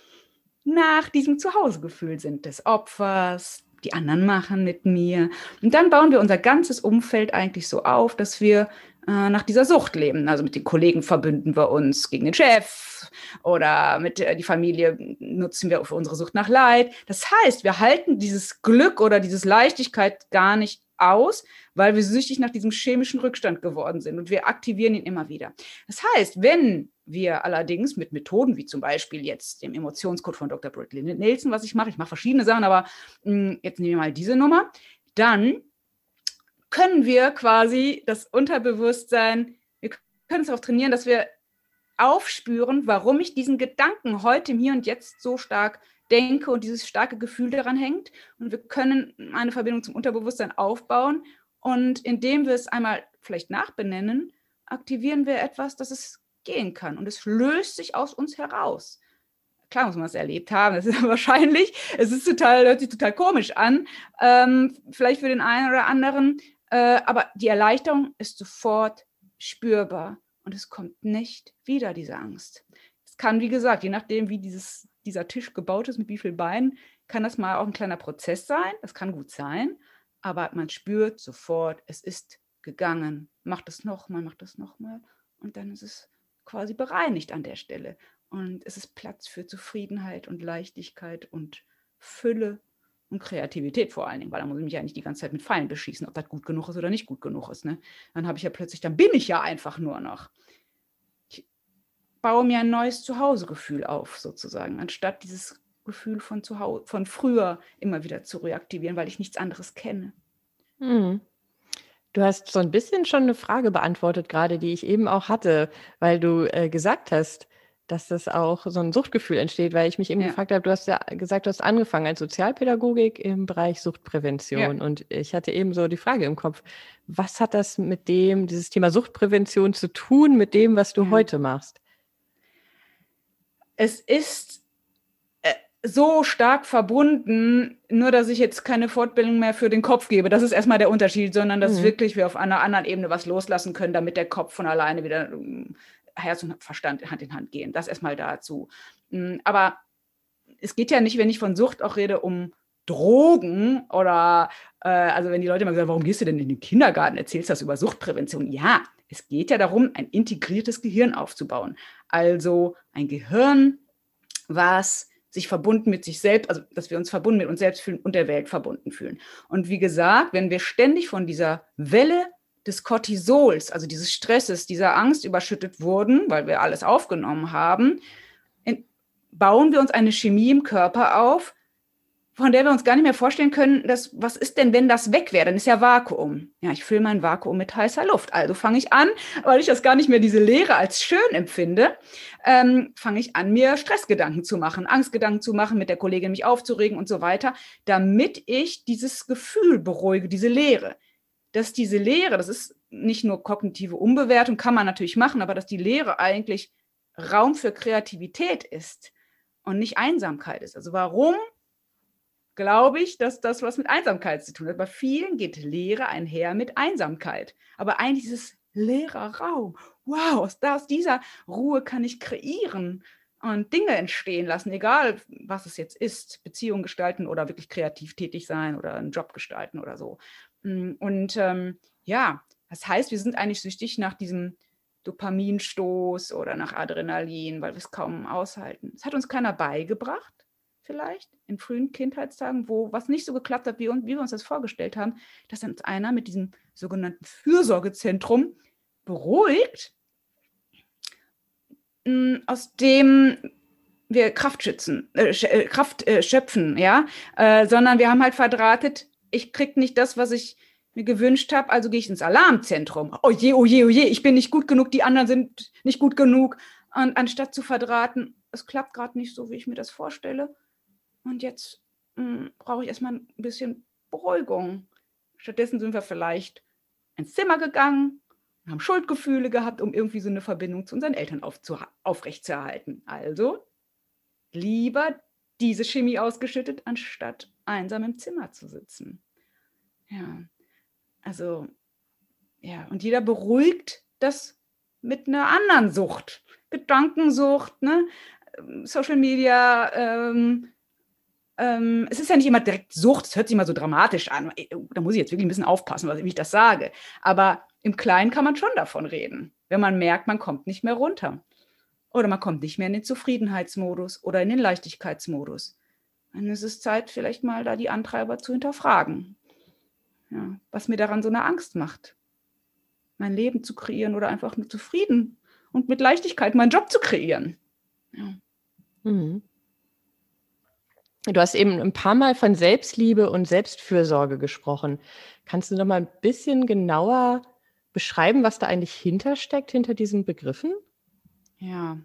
nach diesem Zuhausegefühl sind des Opfers, die anderen machen mit mir. Und dann bauen wir unser ganzes Umfeld eigentlich so auf, dass wir äh, nach dieser Sucht leben. Also mit den Kollegen verbünden wir uns gegen den Chef oder mit äh, die Familie nutzen wir für unsere Sucht nach Leid. Das heißt, wir halten dieses Glück oder diese Leichtigkeit gar nicht aus, weil wir süchtig nach diesem chemischen Rückstand geworden sind und wir aktivieren ihn immer wieder. Das heißt, wenn wir allerdings mit Methoden wie zum Beispiel jetzt dem Emotionscode von Dr. Bradley Nelson, was ich mache, ich mache verschiedene Sachen, aber mh, hm, jetzt nehmen wir mal diese Nummer, dann können wir quasi das Unterbewusstsein, wir können es auch trainieren, dass wir aufspüren, warum ich diesen Gedanken heute im Hier und Jetzt so stark denke und dieses starke Gefühl daran hängt. Und wir können eine Verbindung zum Unterbewusstsein aufbauen. Und indem wir es einmal vielleicht nachbenennen, aktivieren wir etwas, dass es gehen kann. Und es löst sich aus uns heraus. Klar muss man es erlebt haben, das ist wahrscheinlich, es ist total, hört sich total komisch an, ähm, vielleicht für den einen oder anderen, äh, aber die Erleichterung ist sofort spürbar und es kommt nicht wieder, diese Angst. Es kann, wie gesagt, je nachdem, wie dieses, dieser Tisch gebaut ist, mit wie vielen Beinen, kann das mal auch ein kleiner Prozess sein. Das kann gut sein, aber man spürt sofort, es ist gegangen. Macht es nochmal, macht es nochmal und dann ist es quasi bereinigt an der Stelle. Und es ist Platz für Zufriedenheit und Leichtigkeit und Fülle und Kreativität vor allen Dingen, weil da muss ich mich ja nicht die ganze Zeit mit Pfeilen beschießen, ob das gut genug ist oder nicht gut genug ist. Ne? Dann habe ich ja plötzlich, dann bin ich ja einfach nur noch. Baue mir ein neues Zuhausegefühl auf, sozusagen, anstatt dieses Gefühl von Zuhause, von früher immer wieder zu reaktivieren, weil ich nichts anderes kenne. Hm. Du hast so ein bisschen schon eine Frage beantwortet, gerade die ich eben auch hatte, weil du äh, gesagt hast, dass das auch so ein Suchtgefühl entsteht, weil ich mich eben ja. gefragt habe, du hast ja gesagt, du hast angefangen als Sozialpädagogik im Bereich Suchtprävention ja. und ich hatte eben so die Frage im Kopf, was hat das mit dem, dieses Thema Suchtprävention zu tun, mit dem, was du ja. heute machst? Es ist äh, so stark verbunden, nur dass ich jetzt keine Fortbildung mehr für den Kopf gebe. Das ist erstmal der Unterschied, sondern dass mhm. wirklich wir auf einer anderen Ebene was loslassen können, damit der Kopf von alleine wieder Herz und Verstand Hand in Hand gehen. Das erstmal dazu. Hm, aber es geht ja nicht, wenn ich von Sucht auch rede, um Drogen oder, äh, also wenn die Leute immer sagen, warum gehst du denn in den Kindergarten, erzählst du das über Suchtprävention? Ja, es geht ja darum, ein integriertes Gehirn aufzubauen. Also ein Gehirn, was sich verbunden mit sich selbst, also dass wir uns verbunden mit uns selbst fühlen und der Welt verbunden fühlen. Und wie gesagt, wenn wir ständig von dieser Welle des Cortisols, also dieses Stresses, dieser Angst überschüttet wurden, weil wir alles aufgenommen haben, bauen wir uns eine Chemie im Körper auf, von der wir uns gar nicht mehr vorstellen können, dass, was ist denn, wenn das weg wäre? Dann ist ja Vakuum. Ja, ich fülle mein Vakuum mit heißer Luft. Also fange ich an, weil ich das gar nicht mehr diese Leere als schön empfinde, ähm, fange ich an, mir Stressgedanken zu machen, Angstgedanken zu machen, mit der Kollegin mich aufzuregen und so weiter, damit ich dieses Gefühl beruhige, diese Leere dass diese Lehre, das ist nicht nur kognitive Umbewertung, kann man natürlich machen, aber dass die Lehre eigentlich Raum für Kreativität ist und nicht Einsamkeit ist. Also warum glaube ich, dass das was mit Einsamkeit zu tun hat? Bei vielen geht Lehre einher mit Einsamkeit. Aber eigentlich ist es leerer Raum. wow, aus, aus dieser Ruhe kann ich kreieren und Dinge entstehen lassen, egal was es jetzt ist, Beziehungen gestalten oder wirklich kreativ tätig sein oder einen Job gestalten oder so. Mm, und ähm, ja, das heißt, wir sind eigentlich süchtig nach diesem Dopaminstoß oder nach Adrenalin, weil wir es kaum aushalten. Das hat uns keiner beigebracht, vielleicht in frühen Kindheitstagen, wo was nicht so geklappt hat, wie, wie wir uns das vorgestellt haben, dass uns einer mit diesem sogenannten Fürsorgezentrum beruhigt, mm, aus dem wir Kraft schützen, äh, äh, Kraft äh, schöpfen, ja, äh, sondern wir haben halt verdrahtet, ich krieg nicht das, was ich mir gewünscht habe, also gehe ich ins Alarmzentrum. Oh je, oh je, oh je, ich bin nicht gut genug, die anderen sind nicht gut genug. Und anstatt zu verdrahten, es klappt gerade nicht so, wie ich mir das vorstelle. Und jetzt hm, brauche ich erstmal ein bisschen Beruhigung. Stattdessen sind wir vielleicht ins Zimmer gegangen und haben Schuldgefühle gehabt, um irgendwie so eine Verbindung zu unseren Eltern aufrechtzuerhalten. Also lieber diese Chemie ausgeschüttet, anstatt einsam im Zimmer zu sitzen. Ja, also, ja, und jeder beruhigt das mit einer anderen Sucht. Gedankensucht, ne? Social Media, ähm, ähm, es ist ja nicht immer direkt Sucht, es hört sich immer so dramatisch an. Äh, da muss ich jetzt wirklich ein bisschen aufpassen, wie ich das sage. Aber im Kleinen kann man schon davon reden, wenn man merkt, man kommt nicht mehr runter. Oder man kommt nicht mehr in den Zufriedenheitsmodus oder in den Leichtigkeitsmodus. Dann ist es Zeit, vielleicht mal da die Antreiber zu hinterfragen. Ja, was mir daran so eine Angst macht. Mein Leben zu kreieren oder einfach nur zufrieden und mit Leichtigkeit meinen Job zu kreieren. Ja. Mhm. Du hast eben ein paar Mal von Selbstliebe und Selbstfürsorge gesprochen. Kannst du noch mal ein bisschen genauer beschreiben, was da eigentlich hintersteckt, hinter diesen Begriffen? Ja,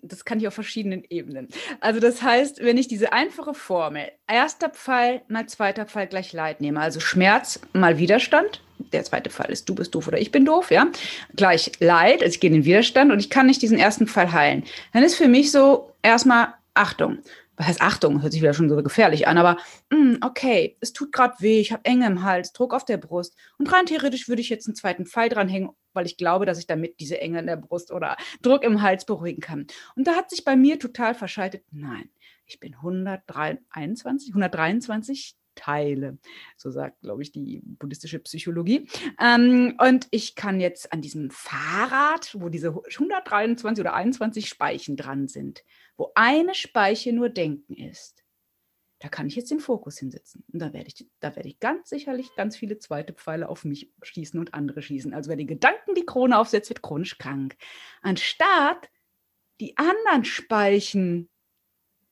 das kann ich auf verschiedenen Ebenen. Also das heißt, wenn ich diese einfache Formel, erster Pfeil mal zweiter Pfeil gleich Leid nehme, also Schmerz mal Widerstand, der zweite Fall ist du bist doof oder ich bin doof, ja, gleich Leid, also ich gehe in den Widerstand und ich kann nicht diesen ersten Fall heilen, dann ist für mich so erstmal Achtung, was heißt Achtung, hört sich wieder schon so gefährlich an, aber mh, hm, okay, es tut gerade weh, ich habe Enge im Hals, Druck auf der Brust und rein theoretisch würde ich jetzt einen zweiten Pfeil dranhängen, weil ich glaube, dass ich damit diese Enge in der Brust oder Druck im Hals beruhigen kann. Und da hat sich bei mir total verschaltet, nein, ich bin 123, 123 Teile. So sagt, glaube ich, die buddhistische Psychologie. Ähm, und ich kann jetzt an diesem Fahrrad, wo diese 123 oder 21 Speichen dran sind, wo eine Speiche nur Denken ist, da kann ich jetzt den Fokus hinsetzen. Und da werde ich, da werde ich ganz sicherlich ganz viele zweite Pfeile auf mich schießen und andere schießen. Also wer die Gedanken die Krone aufsetzt, wird chronisch krank. Anstatt die anderen Speichen,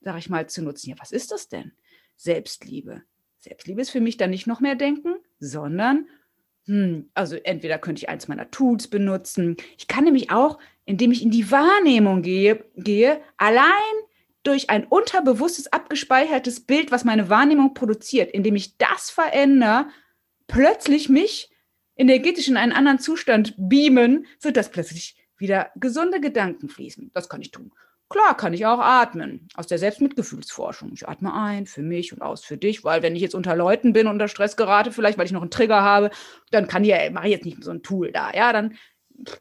sag ich mal, zu nutzen. Ja, was ist das denn? Selbstliebe. Selbstliebe ist für mich dann nicht noch mehr denken, sondern, hm, also entweder könnte ich eins meiner Tools benutzen. Ich kann nämlich auch, indem ich in die Wahrnehmung gehe, gehe allein durch ein unterbewusstes, abgespeichertes Bild, was meine Wahrnehmung produziert, indem ich das verändere, plötzlich mich energetisch in einen anderen Zustand beamen, sodass plötzlich wieder gesunde Gedanken fließen. Das kann ich tun. Klar kann ich auch atmen, aus der Selbstmitgefühlsforschung. Ich atme ein für mich und aus für dich, weil wenn ich jetzt unter Leuten bin, unter Stress gerate, vielleicht weil ich noch einen Trigger habe, dann kann ich, mache ich jetzt nicht so ein Tool da. Ja, dann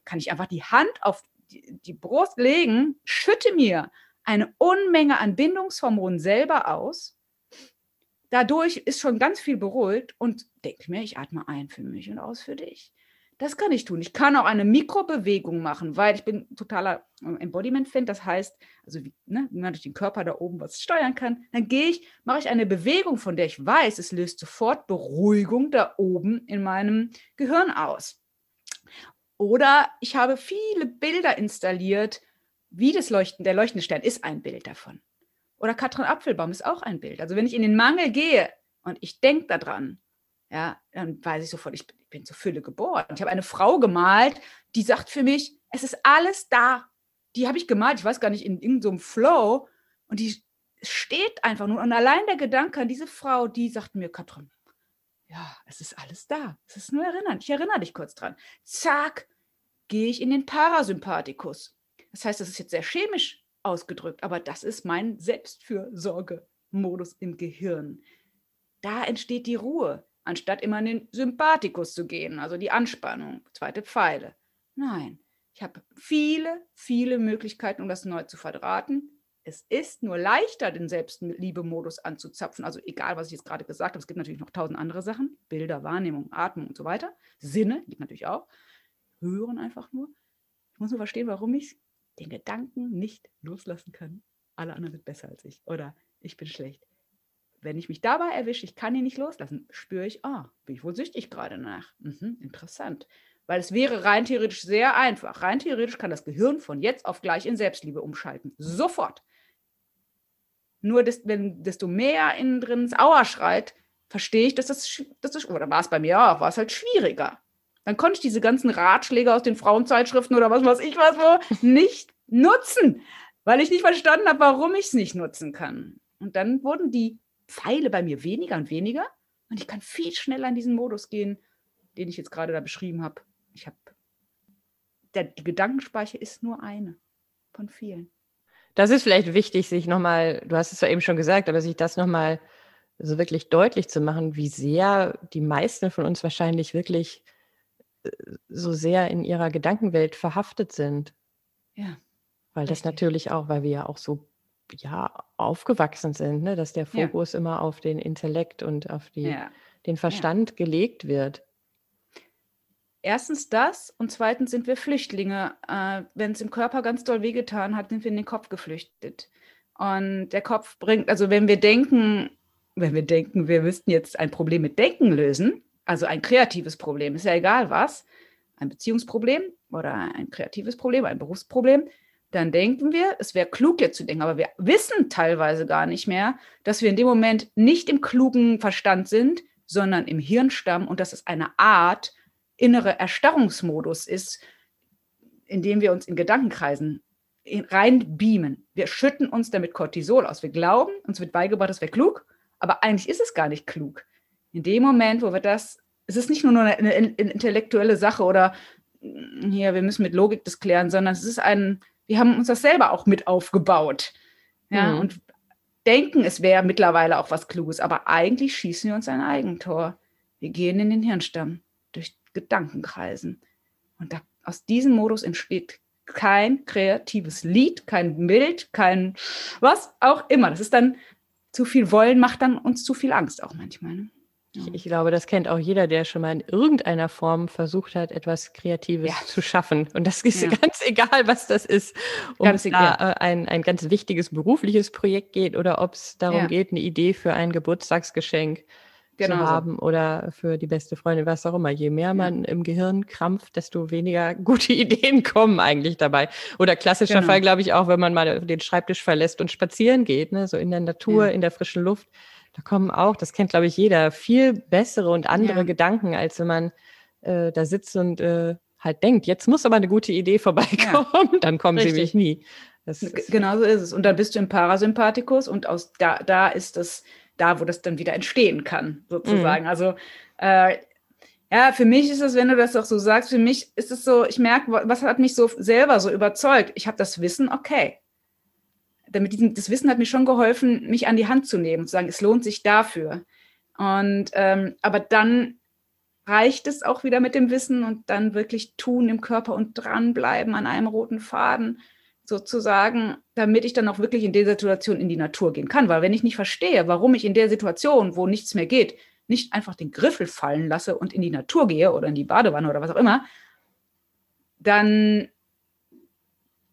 kann ich einfach die Hand auf die, die Brust legen, schütte mir eine Unmenge an Bindungshormonen selber aus. Dadurch ist schon ganz viel beruhigt und denke mir, ich atme ein für mich und aus für dich. Das kann ich tun. Ich kann auch eine Mikrobewegung machen, weil ich bin totaler äh, Embodiment-Fan. Das heißt, also wie, ne, wie man durch den Körper da oben was steuern kann. Dann gehe ich, mache ich eine Bewegung, von der ich weiß, es löst sofort Beruhigung da oben in meinem Gehirn aus. Oder ich habe viele Bilder installiert, wie das Leuchten, der leuchtende Stern ist ein Bild davon. Oder Katrin Apfelbaum ist auch ein Bild. Also wenn ich in den Mangel gehe und ich denke daran, ja, dann weiß ich sofort, ich bin, ich zur Fülle geboren. Ich habe eine Frau gemalt, die sagt für mich, es ist alles da. Die habe ich gemalt, ich weiß gar nicht, in irgendeinem so Flow. Und die steht einfach nur. Und allein der Gedanke an diese Frau, die sagt mir, Katrin, ja, es ist alles da. Es ist nur erinnern. Ich erinnere dich kurz dran. Zack, gehe ich in den Parasympathikus. Das heißt, das ist jetzt sehr chemisch ausgedrückt, aber das ist mein Selbstfürsorge-Modus im Gehirn. Da entsteht die Ruhe anstatt immer in den Sympathikus zu gehen, also die Anspannung, zweite Pfeile. Nein, Ich habe viele, viele Möglichkeiten, um das neu zu verdrahten. Es ist nur leichter, den Selbstliebe-Modus anzuzapfen. Also egal, was ich jetzt gerade gesagt habe, es gibt natürlich noch tausend andere Sachen. Bilder, Wahrnehmung, Atmung und so weiter. Sinne gibt natürlich auch. Hören einfach nur. Ich muss nur verstehen, warum ich den Gedanken nicht loslassen kann. Alle anderen sind besser als ich. Oder ich bin schlecht. Wenn ich mich dabei erwische, ich kann ihn nicht loslassen, spüre ich, ah, bin ich wohl süchtig gerade nach. Mhm, interessant. Weil es wäre rein theoretisch sehr einfach. Rein theoretisch kann das Gehirn von jetzt auf gleich in Selbstliebe umschalten. Sofort. Nur wenn, desto mehr innen drin ins Aua schreit, verstehe ich, dass das, dass das oder war es bei mir auch, war es halt schwieriger. Dann konnte ich diese ganzen Ratschläge aus den Frauenzeitschriften oder was weiß ich was wo nicht nutzen, weil ich nicht verstanden habe, warum ich es nicht nutzen kann. Und dann wurden die Pfeile bei mir weniger und weniger und ich kann viel schneller in diesen Modus gehen, den ich jetzt gerade da beschrieben habe. Ich habe, der Gedankenspeicher ist nur eine von vielen. Das ist vielleicht wichtig, sich nochmal, du hast es ja eben schon gesagt, aber sich das nochmal so wirklich deutlich zu machen, wie sehr die meisten von uns wahrscheinlich wirklich äh, so sehr in ihrer Gedankenwelt verhaftet sind. Ja. Weil das natürlich auch, weil wir ja auch so ja, aufgewachsen sind, ne? dass der Fokus ja. immer auf den Intellekt und auf die, ja. den Verstand ja. gelegt wird. Erstens das und zweitens sind wir Flüchtlinge. Äh, Wenn es im Körper ganz doll wehgetan hat, sind wir in den Kopf geflüchtet. Und der Kopf bringt, also wenn wir denken, wenn wir denken, wir müssten jetzt ein Problem mit Denken lösen, also ein kreatives Problem, ist ja egal was, ein Beziehungsproblem oder ein kreatives Problem, ein Berufsproblem, dann denken wir, es wäre klug jetzt zu denken, aber wir wissen teilweise gar nicht mehr, dass wir in dem Moment nicht im klugen Verstand sind, sondern im Hirnstamm und dass es eine Art innere Erstarrungsmodus ist, in dem wir uns in Gedankenkreisen rein beamen. Wir schütten uns damit Cortisol aus. Wir glauben, uns wird beigebracht, das wäre klug, aber eigentlich ist es gar nicht klug. In dem Moment, wo wir das, es ist nicht nur eine, eine, intellektuelle Sache oder hm, hier, wir müssen mit Logik das klären, sondern es ist ein, wir haben uns das selber auch mit aufgebaut. Ja, mhm. und denken, es wäre mittlerweile auch was Kluges, aber eigentlich schießen wir uns ein Eigentor. Wir gehen in den Hirnstamm durch Gedankenkreisen. Und da, aus diesem Modus entsteht kein kreatives Lied, kein Bild, kein was auch immer. Das ist dann zu viel Wollen, macht dann uns zu viel Angst auch manchmal. Ne? Ich, ich, glaube, das kennt auch jeder, der schon mal in irgendeiner Form versucht hat, etwas Kreatives ja. zu schaffen. Und das ist ja. ganz egal, was das ist. Ob es da äh, ein, ein ganz wichtiges berufliches Projekt geht oder ob es darum ja. geht, eine Idee für ein Geburtstagsgeschenk genau zu haben so. oder für die beste Freundin, was auch immer. Je mehr ja. man im Gehirn krampft, desto weniger gute Ideen kommen eigentlich dabei. Oder klassischer genau. Fall, glaube ich, auch, wenn man mal den Schreibtisch verlässt und spazieren geht, ne? so in der Natur, ja. in der frischen Luft. Da kommen auch, das kennt, glaube ich, jeder, viel bessere und andere ja. Gedanken, als wenn man äh, da sitzt und äh, halt denkt, jetzt muss aber eine gute Idee vorbeikommen, dann kommen Richtig. sie nämlich nie. Das genau so ist es. Und dann bist du im Parasympathikus und aus da, da ist das da, wo das dann wieder entstehen kann, sozusagen. Mhm. Also äh, ja, für mich ist es, wenn du das auch so sagst, für mich ist es so, ich merke, was hat mich so selber so überzeugt? Ich habe das Wissen, okay. Damit diesem, das Wissen hat mir schon geholfen, mich an die Hand zu nehmen und zu sagen, es lohnt sich dafür. Und ähm, aber dann reicht es auch wieder mit dem Wissen und dann wirklich tun im Körper und dranbleiben an einem roten Faden sozusagen, damit ich dann auch wirklich in der Situation in die Natur gehen kann. Weil wenn ich nicht verstehe, warum ich in der Situation, wo nichts mehr geht, nicht einfach den Griffel fallen lasse und in die Natur gehe oder in die Badewanne oder was auch immer, dann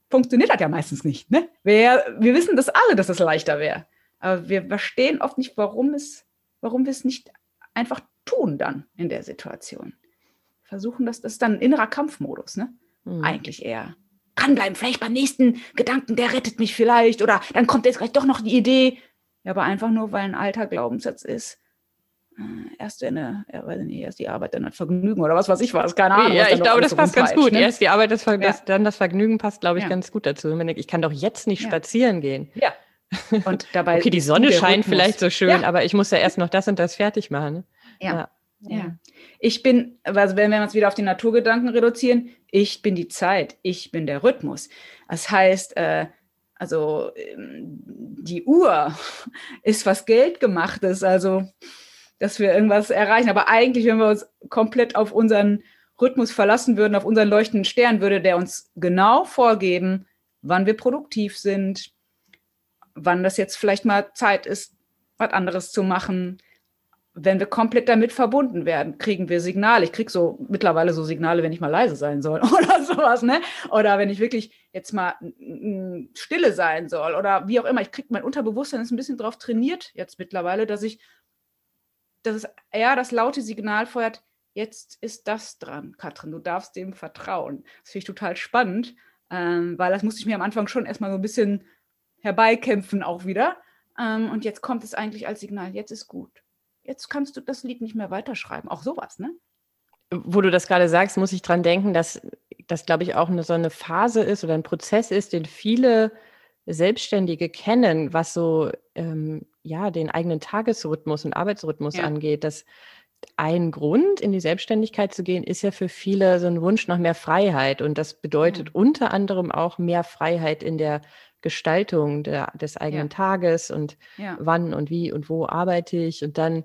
funktioniert das ja meistens nicht. Ne? Wir, wir wissen das alle, dass es leichter wäre. Aber wir verstehen oft nicht, warum, es, warum wir es nicht einfach tun dann in der Situation. Versuchen, das, das ist dann ein innerer Kampfmodus, ne? Mhm. Eigentlich eher dranbleiben, vielleicht beim nächsten Gedanken, der rettet mich vielleicht oder dann kommt jetzt gleich doch noch die Idee. Ja, aber einfach nur, weil ein alter Glaubenssatz ist. Äh, erst wenn ja, weiß nicht, erst die Arbeit, dann das Vergnügen oder was weiß ich was, keine Ahnung. Ja, ich glaube, das passt ganz gut. Ne? Erst die Arbeit, das, ja. dann das Vergnügen passt, glaube ich, ja. ganz gut dazu. Ich kann doch jetzt nicht spazieren gehen. Ja. Und dabei. okay, die Sonne scheint vielleicht so schön, aber ich muss ja erst noch das und das fertig machen. Ne? ja. Ja. Ich bin, also wenn wir uns wieder auf die Naturgedanken reduzieren, ich bin die Zeit, ich bin der Rhythmus. Das heißt, äh, also ähm, die Uhr ist was Geldgemachtes, also dass wir irgendwas erreichen. Aber eigentlich, wenn wir uns komplett auf unseren Rhythmus verlassen würden, auf unseren leuchtenden Stern, würde der uns genau vorgeben, wann wir produktiv sind, wann das jetzt vielleicht mal Zeit ist, was anderes zu machen. Wenn wir komplett damit verbunden werden, kriegen wir Signale. Ich kriege so mittlerweile so Signale, wenn ich mal leise sein soll oder sowas, ne? Oder wenn ich wirklich jetzt mal stille sein soll oder wie auch immer. Ich kriege mein Unterbewusstsein ist ein bisschen drauf trainiert jetzt mittlerweile, dass ich, dass es eher das laute Signal feuert, jetzt ist das dran, Katrin, du darfst dem vertrauen. Das finde ich total spannend, ähm, weil das musste ich mir am Anfang schon erstmal so ein bisschen herbeikämpfen auch wieder. Ähm, und jetzt kommt es eigentlich als Signal, jetzt ist gut. Jetzt kannst du das Lied nicht mehr weiterschreiben. Auch sowas, ne? Wo du das gerade sagst, muss ich dran denken, dass das, glaube ich, auch eine, so eine Phase ist oder ein Prozess ist, den viele Selbstständige kennen, was so ähm, ja den eigenen Tagesrhythmus und Arbeitsrhythmus ja. angeht. Dass ein Grund, in die Selbstständigkeit zu gehen, ist ja für viele so ein Wunsch nach mehr Freiheit. Und das bedeutet ja. unter anderem auch mehr Freiheit in der Gestaltung der, des eigenen ja. Tages und ja. wann und wie und wo arbeite ich. Und dann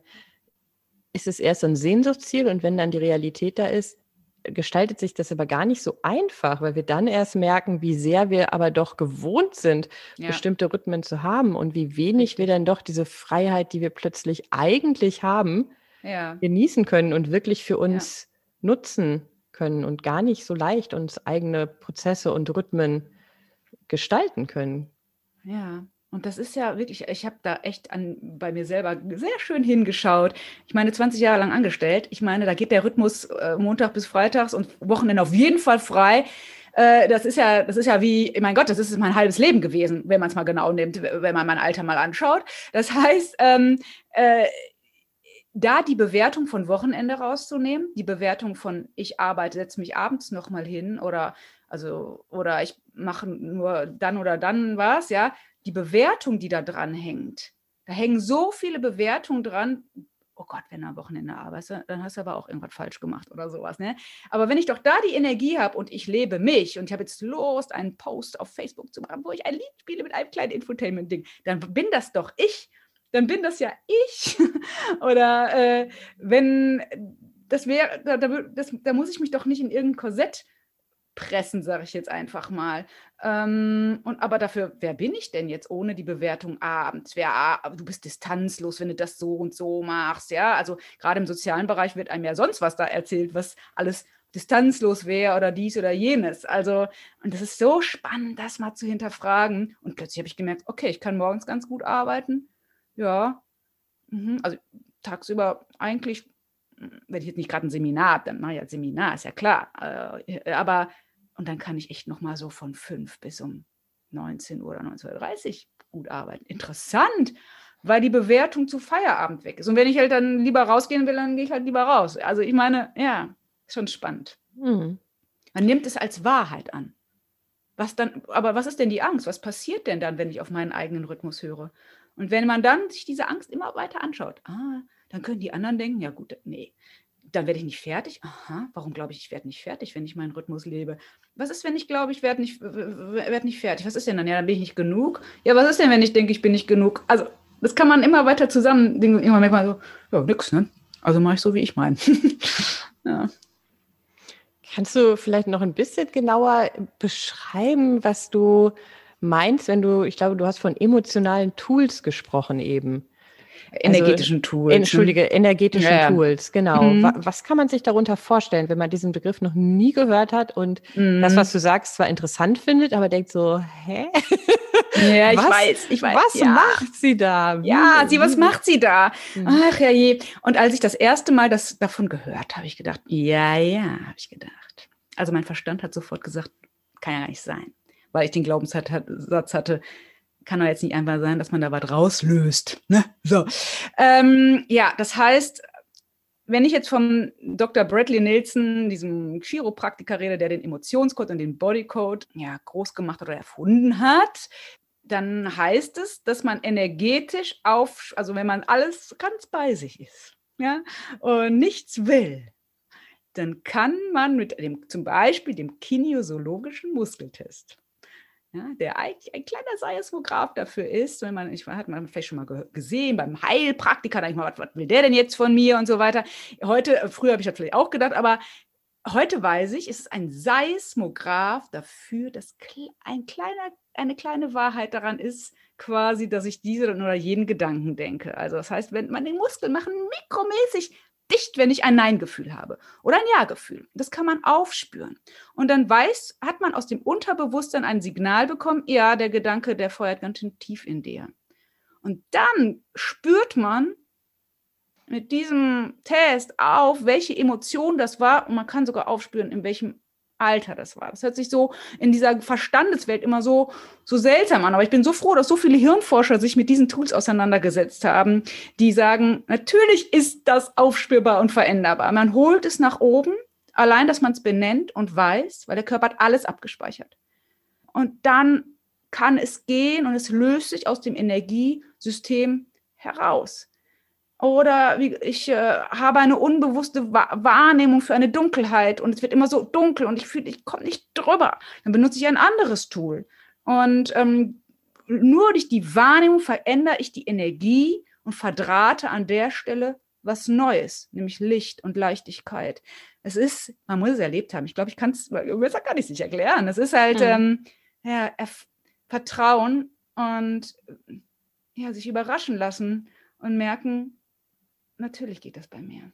ist es erst so ein Sehnsuchtsziel und wenn dann die Realität da ist, gestaltet sich das aber gar nicht so einfach, weil wir dann erst merken, wie sehr wir aber doch gewohnt sind, ja. bestimmte Rhythmen zu haben und wie wenig Richtig. wir dann doch diese Freiheit, die wir plötzlich eigentlich haben, ja. genießen können und wirklich für uns ja. nutzen können und gar nicht so leicht uns eigene Prozesse und Rhythmen gestalten können. Ja, und das ist ja wirklich, ich habe da echt an, bei mir selber sehr schön hingeschaut. Ich meine, 20 Jahre lang angestellt. Ich meine, da geht der Rhythmus äh, Montag bis Freitags und Wochenende auf jeden Fall frei. Äh, das ist ja, das ist ja wie, mein Gott, das ist mein halbes Leben gewesen, wenn man es mal genau nimmt, wenn man mein Alter mal anschaut. Das heißt, ähm, äh, da die Bewertung von Wochenende rauszunehmen, die Bewertung von ich arbeite, setze mich abends nochmal hin oder also oder ich mache nur dann oder dann was, ja, die Bewertung, die da dran hängt. Da hängen so viele Bewertungen dran. Oh Gott, wenn du am Wochenende arbeitest, dann hast du aber auch irgendwas falsch gemacht oder sowas. Ne? Aber wenn ich doch da die Energie habe und ich lebe mich und ich habe jetzt Lust, einen Post auf Facebook zu machen, wo ich ein Lied spiele mit einem kleinen Infotainment-Ding, dann bin das doch ich dann bin das ja ich. Oder äh, wenn das wäre, da, das, da muss ich mich doch nicht in irgendein Korsett pressen, sage ich jetzt einfach mal. Ähm, und aber dafür, wer bin ich denn jetzt ohne die Bewertung abends? Wer, ah, du bist distanzlos, wenn du das so und so machst, ja. Also gerade im sozialen Bereich wird einem ja sonst was da erzählt, was alles distanzlos wäre oder dies oder jenes. Also, und das ist so spannend, das mal zu hinterfragen. Und plötzlich habe ich gemerkt, okay, ich kann morgens ganz gut arbeiten ja. Mhm. Also tagsüber eigentlich, hm, wenn ich jetzt nicht gerade ein Seminar habe, dann mache ich ja Seminar, ist ja klar. Äh, aber, und dann kann ich echt nochmal so von 5 bis um 19 Uhr oder 19.30 Uhr gut arbeiten. Interessant, weil die Bewertung zu Feierabend weg ist. Und wenn ich halt dann lieber rausgehen will, dann gehe ich halt lieber raus. Also ich meine, ja, ist schon spannend. Mhm. Man nimmt es als Wahrheit an. Was dann, aber was ist denn die Angst? Was passiert denn dann, wenn ich auf meinen eigenen Rhythmus höre? Und wenn man dann sich diese Angst immer weiter anschaut, ah, dann können die anderen denken, ja gut, nee, dann werde ich nicht fertig. Aha, warum glaube ich, ich werde nicht fertig, wenn ich meinen Rhythmus lebe? Was ist, wenn ich glaube, ich werde nicht, werd nicht fertig? Was ist denn dann? Ja, dann bin ich nicht genug. Ja, was ist denn, wenn ich denke, ich bin nicht genug? Also, das kann man immer weiter zusammen, immer merkt man so, ja, nix, ne? Also mache ich so, wie ich meine. ja. Kannst du vielleicht noch ein bisschen genauer beschreiben, was du meinst, wenn du, ich glaube, du hast von emotionalen Tools gesprochen eben. Energetischen also, Tools. Entschuldige, energetischen ja, Tools, genau. Mhm. Was kann man sich darunter vorstellen, wenn man diesen Begriff noch nie gehört hat und mhm. das, was du sagst, zwar interessant findet, aber denkt so, hä? Ja, ich was, weiß, ich weiß. Was ja. macht sie da? Ja, sie, was macht sie da? Mhm. Ach ja je. Und als ich das erste Mal das davon gehört habe, ich gedacht, ja, ja, habe ich gedacht. Also mein Verstand hat sofort gesagt, kann ja gar nicht sein weil ich den Glaubenssatz hatte, kann doch jetzt nicht einfach sein, dass man da was rauslöst. Ne? So. Ähm, ja, das heißt, wenn ich jetzt vom Dr. Bradley Nielsen, diesem Chiropraktiker rede, der den Emotionscode und den Bodycode ja, groß gemacht oder erfunden hat, dann heißt es, dass man energetisch auf, also wenn man alles ganz bei sich ist, ja, und nichts will, dann kann man mit dem, zum Beispiel dem kinesiologischen Muskeltest ja, der eigentlich ein kleiner Seismograph dafür ist, wenn man, ich hat man vielleicht schon mal gesehen, beim Heilpraktiker, da ich mal, was, was will der denn jetzt von mir und so weiter. Heute, äh, früher habe ich das vielleicht auch gedacht, aber heute weiß ich, ist es ein Seismograph dafür, dass ein kleiner, eine kleine Wahrheit daran ist, quasi, dass ich diesen oder jeden Gedanken denke. Also das heißt, wenn man den Muskel machen mikromäßig dicht, wenn ich ein Nein-Gefühl habe oder ein Ja-Gefühl. Das kann man aufspüren. Und dann weiß, hat man aus dem Unterbewusstsein ein Signal bekommen, ja, der Gedanke, der feuert ganz tief in dir. Und dann spürt man mit diesem Test auf, welche Emotion das war. Und man kann sogar aufspüren, in welchem Alter das war. Das hört sich so in dieser Verstandeswelt immer so, so seltsam an. Aber ich bin so froh, dass so viele Hirnforscher sich mit diesen Tools auseinandergesetzt haben, die sagen, natürlich ist das aufspürbar und veränderbar. Man holt es nach oben, allein, dass man es benennt und weiß, weil der Körper hat alles abgespeichert. Und dann kann es gehen und es löst sich aus dem Energiesystem heraus. Oder wie, ich äh, habe eine unbewusste Wahrnehmung für eine Dunkelheit und es wird immer so dunkel und ich fühle, ich komme nicht drüber. Dann benutze ich ein anderes Tool. Und ähm, nur durch die Wahrnehmung verändere ich die Energie und verdrahte an der Stelle was Neues, nämlich Licht und Leichtigkeit. Es ist, man muss es erlebt haben. Ich glaube, ich kann es, besser es nicht erklären. Es ist halt mhm. ähm, ja, Vertrauen und ja, sich überraschen lassen und merken, natürlich geht das bei mir.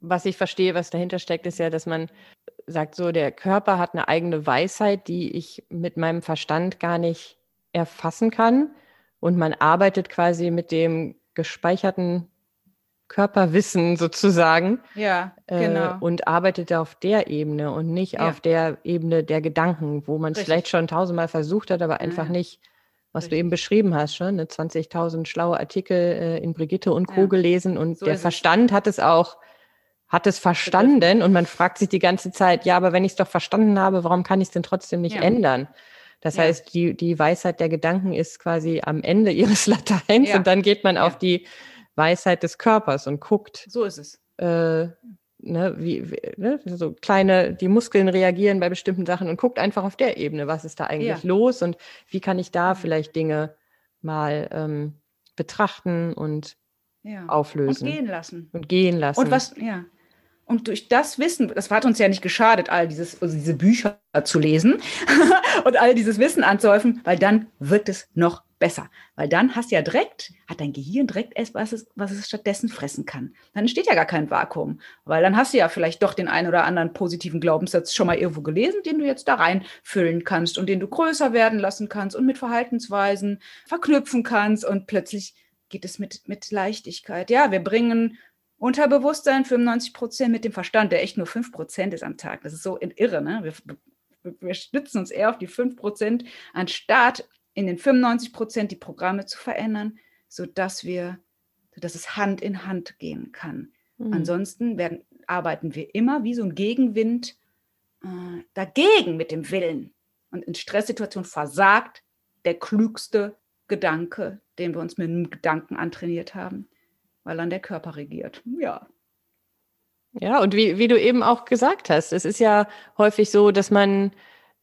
Was ich verstehe, was dahinter steckt, ist ja, dass man sagt, so der Körper hat eine eigene Weisheit, die ich mit meinem Verstand gar nicht erfassen kann. Und man arbeitet quasi mit dem gespeicherten Körperwissen sozusagen. Ja, äh, genau. Äh, und arbeitet auf der Ebene und nicht ja. auf der Ebene der Gedanken, wo man es vielleicht schon tausendmal versucht hat, aber einfach ja. nicht was Richtig. du eben beschrieben hast, schon, ne? 20.000 schlaue Artikel äh, in Brigitte und Co. Ja. gelesen und so der Verstand es. hat es auch, hat es verstanden und man fragt sich die ganze Zeit, ja, aber wenn ich es doch verstanden habe, warum kann ich es denn trotzdem nicht ja. ändern? Das ja. heißt, die, die Weisheit der Gedanken ist quasi am Ende ihres Lateins und dann geht man auf die Weisheit des Körpers und guckt. So ist es. Äh, ne, wie, wie ne, so kleine, die Muskeln reagieren bei bestimmten Sachen und guckt einfach auf der Ebene, was ist da eigentlich ja. los und wie kann ich da vielleicht Dinge mal ähm, betrachten und ja. auflösen. Und gehen lassen. Und gehen lassen. Und was, ja. Und durch das Wissen, das hat uns ja nicht geschadet, all dieses, also diese Bücher zu lesen und all dieses Wissen anzuhäufen, weil dann wird es noch besser. Weil dann hast ja direkt, hat dein Gehirn direkt erst, was es, was es stattdessen fressen kann. Dann entsteht ja gar kein Vakuum. Weil dann hast du ja vielleicht doch den einen oder anderen positiven Glaubenssatz schon mal irgendwo gelesen, den du jetzt da reinfüllen kannst und den du größer werden lassen kannst und mit Verhaltensweisen verknüpfen kannst und plötzlich geht es mit, mit Leichtigkeit. Ja, wir bringen Unterbewusstsein 95 Prozent mit dem Verstand, der echt nur 5 Prozent ist am Tag. Das ist so irre, ne? Wir, wir stützen uns eher auf die 5 Prozent, anstatt in den 95 Prozent die Programme zu verändern, sodass wir, sodass es Hand in Hand gehen kann. Mhm. Ansonsten werden, arbeiten wir immer wie so ein Gegenwind äh, dagegen mit dem Willen. Und in Stresssituationen versagt der klügste Gedanke, den wir uns mit einem Gedanken antrainiert haben weil dann der Körper regiert. Ja. Ja, und wie, wie du eben auch gesagt hast, es ist ja häufig so, dass man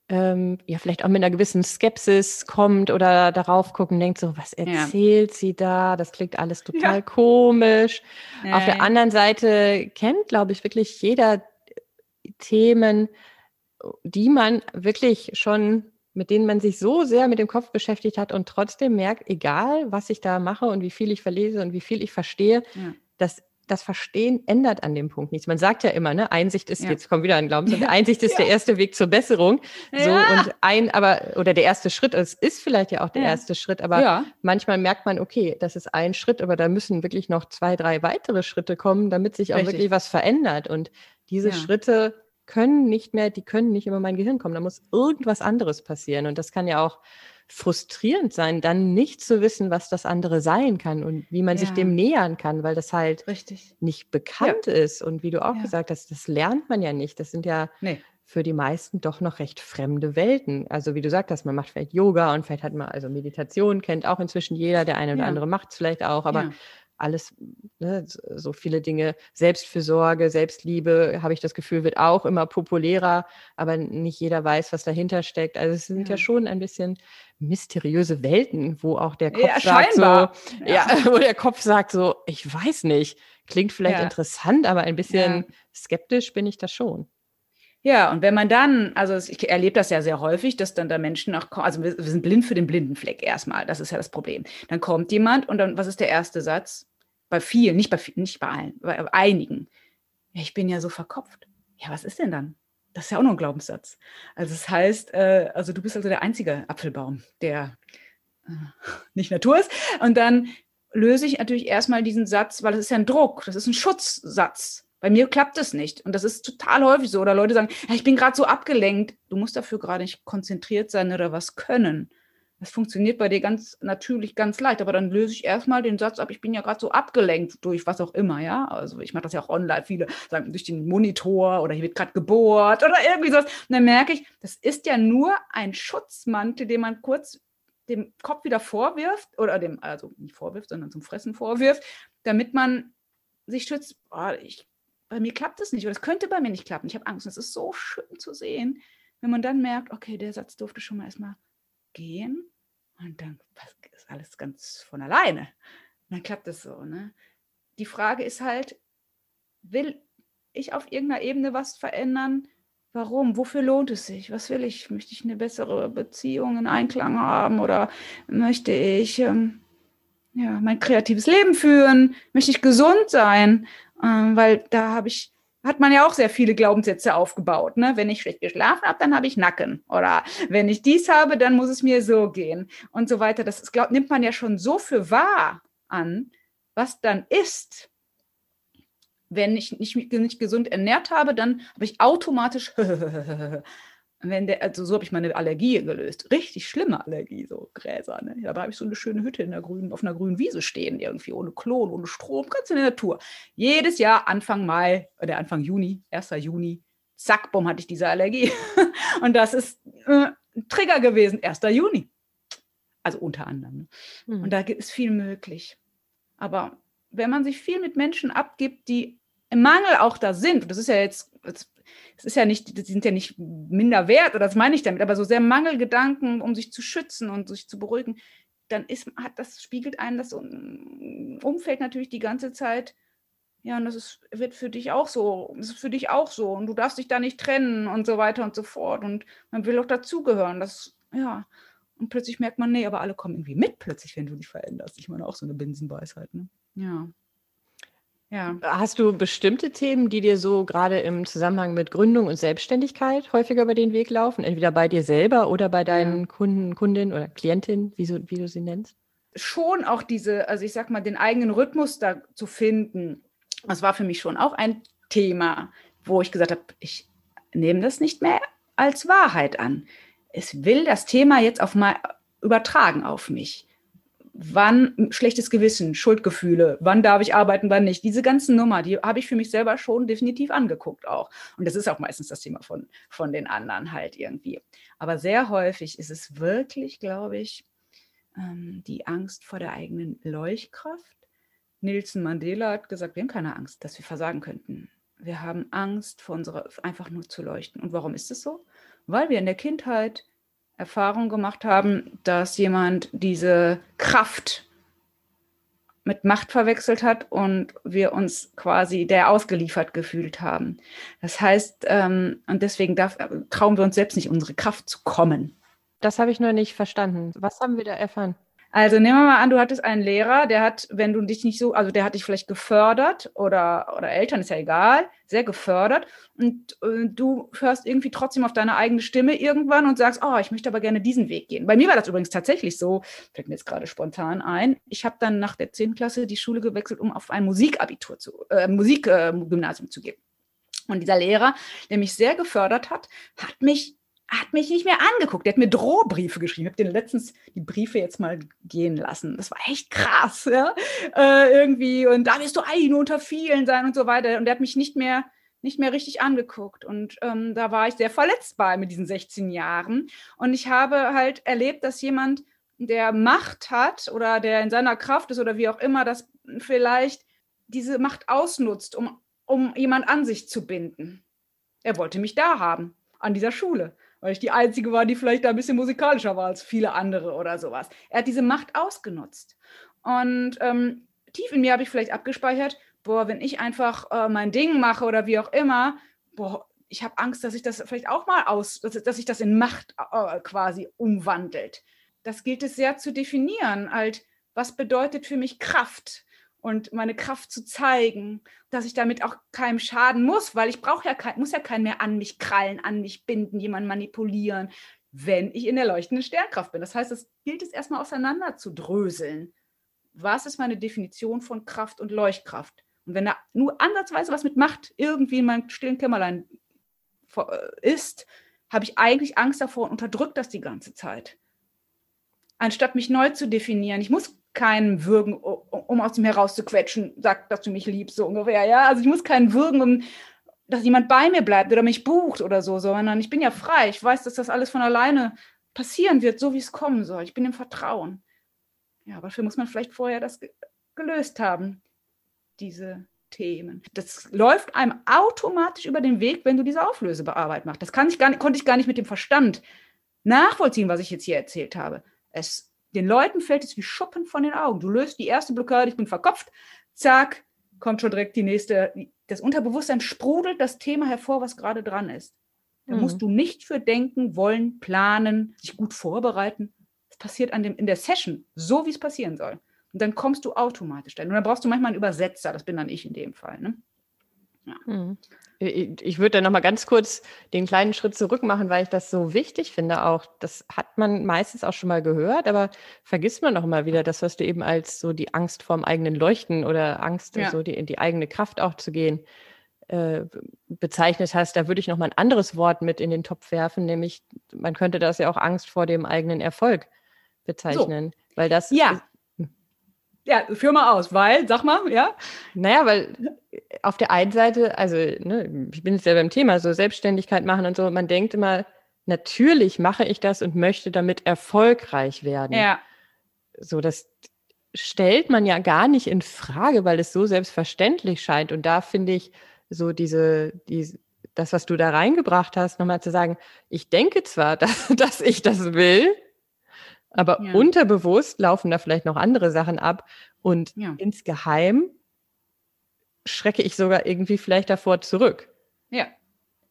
ähm, ja vielleicht auch mit einer gewissen Skepsis kommt oder darauf guckt und denkt so, was erzählt ja. sie da? Das klingt alles total ja. komisch. Ja. Auf der anderen Seite kennt, glaube ich, wirklich jeder Themen, die man wirklich schon mit denen man sich so sehr mit dem Kopf beschäftigt hat und trotzdem merkt, egal was ich da mache und wie viel ich verlese und wie viel ich verstehe, ja. dass das Verstehen ändert an dem Punkt nichts. Man sagt ja immer, ne, Einsicht ist, ja. jetzt kommt wieder ein Glaubenssatz, ja. Einsicht ist der erste Weg zur Besserung. So, und ein, aber, oder der erste Schritt, es ist vielleicht ja auch der erste Schritt, aber manchmal merkt man, okay, das ist ein Schritt, aber da müssen wirklich noch zwei, drei weitere Schritte kommen, damit sich auch Richtig. wirklich was verändert. Und diese Schritte können nicht mehr, die können nicht über mein Gehirn kommen. Da muss irgendwas anderes passieren. Und das kann ja auch frustrierend sein, dann nicht zu wissen, was das andere sein kann und wie man ja. sich dem nähern kann, weil das halt Richtig. nicht bekannt ja. ist. Und wie du auch ja. gesagt hast, das lernt man ja nicht. Das sind ja nee. für die meisten doch noch recht fremde Welten. Also wie du sagst, hast, man macht vielleicht Yoga und vielleicht hat man also Meditation, kennt auch inzwischen jeder, der eine oder andere macht es vielleicht auch, aber alles, ne, so viele Dinge, Selbstfürsorge, Selbstliebe, habe ich das Gefühl, wird auch immer populärer, aber nicht jeder weiß, was dahinter steckt. Also es sind ja, ja schon ein bisschen mysteriöse Welten, wo auch der Kopf ja, sagt so, ja. ja. wo der Kopf sagt so, ich weiß nicht, klingt vielleicht interessant, aber ein bisschen skeptisch bin ich da schon. Ja, und wenn man dann, also ich erlebe das ja sehr häufig, dass dann da Menschen auch kommen, also wir, wir sind blind für den Blindenfleck erstmal, das ist ja das Problem. Dann kommt jemand und dann, was ist der erste Satz? Bei vielen, nicht bei, nicht bei allen, bei einigen. Ja, ich bin ja so verkopft. Ja, was ist denn dann? Das ist ja auch noch ein Glaubenssatz. Also das heißt, äh, also du bist also der einzige Apfelbaum, der äh, nicht Natur ist. Und dann löse ich natürlich erstmal diesen Satz, weil das ist ja ein Druck, das ist ein Schutzsatz. Bei mir klappt es nicht. Und das ist total häufig so. Oder Leute sagen, ich bin gerade so abgelenkt. Du musst dafür gerade nicht konzentriert sein oder was können. Das funktioniert bei dir ganz natürlich ganz leicht, aber dann löse ich erstmal den Satz ab, ich bin ja gerade so abgelenkt durch was auch immer, ja. Also ich mache das ja auch online, viele sagen durch den Monitor oder hier wird gerade gebohrt oder irgendwie sowas. Und dann merke ich, das ist ja nur ein Schutzmantel, den man kurz dem Kopf wieder vorwirft oder dem, also nicht vorwirft, sondern zum Fressen vorwirft, damit man sich schützt. Oh, ich bei mir klappt es nicht oder es könnte bei mir nicht klappen. Ich habe Angst. Es ist so schön zu sehen, wenn man dann merkt, okay, der Satz durfte schon mal erstmal gehen und dann ist alles ganz von alleine. Und dann klappt es so. Ne? Die Frage ist halt, will ich auf irgendeiner Ebene was verändern? Warum? Wofür lohnt es sich? Was will ich? Möchte ich eine bessere Beziehung in Einklang haben oder möchte ich ähm, ja, mein kreatives Leben führen? Möchte ich gesund sein? Ähm, weil da habe ich, hat man ja auch sehr viele Glaubenssätze aufgebaut. Ne? Wenn ich schlecht geschlafen habe, dann habe ich Nacken. Oder wenn ich dies habe, dann muss es mir so gehen und so weiter. Das ist, glaub, nimmt man ja schon so für wahr an, was dann ist. Wenn ich nicht, nicht gesund ernährt habe, dann habe ich automatisch wenn der, also so habe ich meine Allergie gelöst. Richtig schlimme Allergie, so Gräser. Ne? Da habe ich so eine schöne Hütte in der grünen, auf einer grünen Wiese stehen, irgendwie, ohne Klon, ohne Strom, ganz in der Natur. Jedes Jahr Anfang Mai oder Anfang Juni, 1. Juni, zack, bumm, hatte ich diese Allergie. Und das ist äh, ein Trigger gewesen, 1. Juni. Also unter anderem. Ne? Mhm. Und da ist viel möglich. Aber wenn man sich viel mit Menschen abgibt, die im Mangel auch da sind, und das ist ja jetzt, es ist ja nicht, die sind ja nicht minder wert, oder das meine ich damit, aber so sehr Mangelgedanken, um sich zu schützen und sich zu beruhigen, dann ist, hat das spiegelt einen das Umfeld natürlich die ganze Zeit. Ja, und das ist, wird für dich auch so, das ist für dich auch so und du darfst dich da nicht trennen und so weiter und so fort und man will auch dazugehören. Das, ja, und plötzlich merkt man, nee, aber alle kommen irgendwie mit plötzlich, wenn du dich veränderst. Ich meine auch so eine Binsenweisheit, ne? Ja. Ja. Hast du bestimmte Themen, die dir so gerade im Zusammenhang mit Gründung und Selbstständigkeit häufiger über den Weg laufen? Entweder bei dir selber oder bei deinen ja. Kunden, Kundinnen oder Klientinnen, wie, so, wie du sie nennst? Schon auch diese, also ich sag mal, den eigenen Rhythmus da zu finden. Das war für mich schon auch ein Thema, wo ich gesagt habe, ich nehme das nicht mehr als Wahrheit an. Es will das Thema jetzt auf mal übertragen auf mich wann schlechtes Gewissen, Schuldgefühle, wann darf ich arbeiten, wann nicht. Diese ganzen Nummer, die habe ich für mich selber schon definitiv angeguckt auch. Und das ist auch meistens das Thema von, von den anderen halt irgendwie. Aber sehr häufig ist es wirklich, glaube ich, ähm, die Angst vor der eigenen Leuchtkraft. Nelson Mandela hat gesagt, wir haben keine Angst, dass wir versagen könnten. Wir haben Angst vor unserer, einfach nur zu leuchten. Und warum ist es so? Weil wir in der Kindheit Erfahrung gemacht haben, dass jemand diese Kraft mit Macht verwechselt hat und wir uns quasi der ausgeliefert gefühlt haben. Das heißt, ähm, und deswegen darf, trauen wir uns selbst nicht, unsere Kraft zu kommen. Das habe ich nur nicht verstanden. Was haben wir da erfahren? Also nehmen wir mal an, du hattest einen Lehrer, der hat, wenn du dich nicht so, also der hat dich vielleicht gefördert oder, oder Eltern, ist ja egal, sehr gefördert und äh, du hörst irgendwie trotzdem auf deine eigene Stimme irgendwann und sagst, oh, ich möchte aber gerne diesen Weg gehen. Bei mir war das übrigens tatsächlich so, fällt mir jetzt gerade spontan ein. Ich habe dann nach der 10. Klasse die Schule gewechselt, um auf ein Musikabitur zu, äh, Musikgymnasium äh, zu gehen. Und dieser Lehrer, der mich sehr gefördert hat, hat mich hat mich nicht mehr angeguckt. Der hat mir Drohbriefe geschrieben. Ich habe den letztens die Briefe jetzt mal gehen lassen. Das war echt krass, ja. Äh, irgendwie. Und da wirst du eine unter vielen sein und so weiter. Und der hat mich nicht mehr, nicht mehr richtig angeguckt. Und ähm, da war ich sehr verletzbar mit diesen 16 Jahren. Und ich habe halt erlebt, dass jemand, der Macht hat oder der in seiner Kraft ist oder wie auch immer, das vielleicht diese Macht ausnutzt, um, um jemand an sich zu binden. Er wollte mich da haben, an dieser Schule weil ich die Einzige war, die vielleicht da ein bisschen musikalischer war als viele andere oder sowas. Er hat diese Macht ausgenutzt. Und ähm, tief in mir habe ich vielleicht abgespeichert, boah, wenn ich einfach äh, mein Ding mache oder wie auch immer, boah, ich habe Angst, dass ich das vielleicht auch mal aus, dass, dass sich das in Macht äh, quasi umwandelt. Das gilt es sehr zu definieren, halt, was bedeutet für mich Kraft und meine Kraft zu zeigen, dass ich damit auch keinem schaden muss, weil ich brauche ja kein, muss ja keinen mehr an mich krallen, an mich binden, jemanden manipulieren, wenn ich in der leuchtenden Sternkraft bin. Das heißt, es gilt es erstmal auseinander zu dröseln. Was ist meine Definition von Kraft und Leuchtkraft? Und wenn da nur ansatzweise was mit Macht irgendwie in meinem stillen Kämmerlein äh, ist, habe ich eigentlich Angst davor und unterdrücke das die ganze Zeit. Anstatt mich neu zu definieren. Ich muss keinen würgen, um aus dem herauszuquetschen, sagt, dass du mich liebst, so ungefähr. Ja, also ich muss keinen würgen, um dass jemand bei mir bleibt oder mich bucht oder so, sondern ich bin ja frei. Ich weiß, dass das alles von alleine passieren wird, so wie es kommen soll. Ich bin im Vertrauen. Ja, aber dafür muss man vielleicht vorher das gelöst haben, diese Themen. Das läuft einem automatisch über den Weg, wenn du diese Auflösebearbeit machst. Das kann ich gar nicht, konnte ich gar nicht mit dem Verstand nachvollziehen, was ich jetzt hier erzählt habe. Es, den Leuten fällt es wie Schuppen von den Augen. Du löst die erste Blockade, ich bin verkopft, zack, kommt schon direkt die nächste. Das Unterbewusstsein sprudelt das Thema hervor, was gerade dran ist. Da mhm. musst du nicht für denken, wollen, planen, sich gut vorbereiten. Es passiert an dem, in der Session so, wie es passieren soll. Und dann kommst du automatisch dahin. Und dann brauchst du manchmal einen Übersetzer, das bin dann ich in dem Fall. Ne? Ja. Hm. Ich würde da noch mal ganz kurz den kleinen Schritt zurück machen, weil ich das so wichtig finde auch. Das hat man meistens auch schon mal gehört, aber vergisst man noch mal wieder das, was du eben als so die Angst vorm eigenen Leuchten oder Angst, ja. so die, in die eigene Kraft auch zu gehen, äh, bezeichnet hast. Da würde ich noch mal ein anderes Wort mit in den Topf werfen, nämlich man könnte das ja auch Angst vor dem eigenen Erfolg bezeichnen, so. weil das ja. Ja, führ mal aus, weil, sag mal, ja. Naja, weil auf der einen Seite, also ne, ich bin jetzt ja beim Thema, so Selbstständigkeit machen und so, man denkt immer, natürlich mache ich das und möchte damit erfolgreich werden. Ja. So, das stellt man ja gar nicht in Frage, weil es so selbstverständlich scheint. Und da finde ich so diese, die, das, was du da reingebracht hast, nochmal zu sagen, ich denke zwar, dass, dass ich das will, aber ja. unterbewusst laufen da vielleicht noch andere Sachen ab und ja. insgeheim schrecke ich sogar irgendwie vielleicht davor zurück. Ja.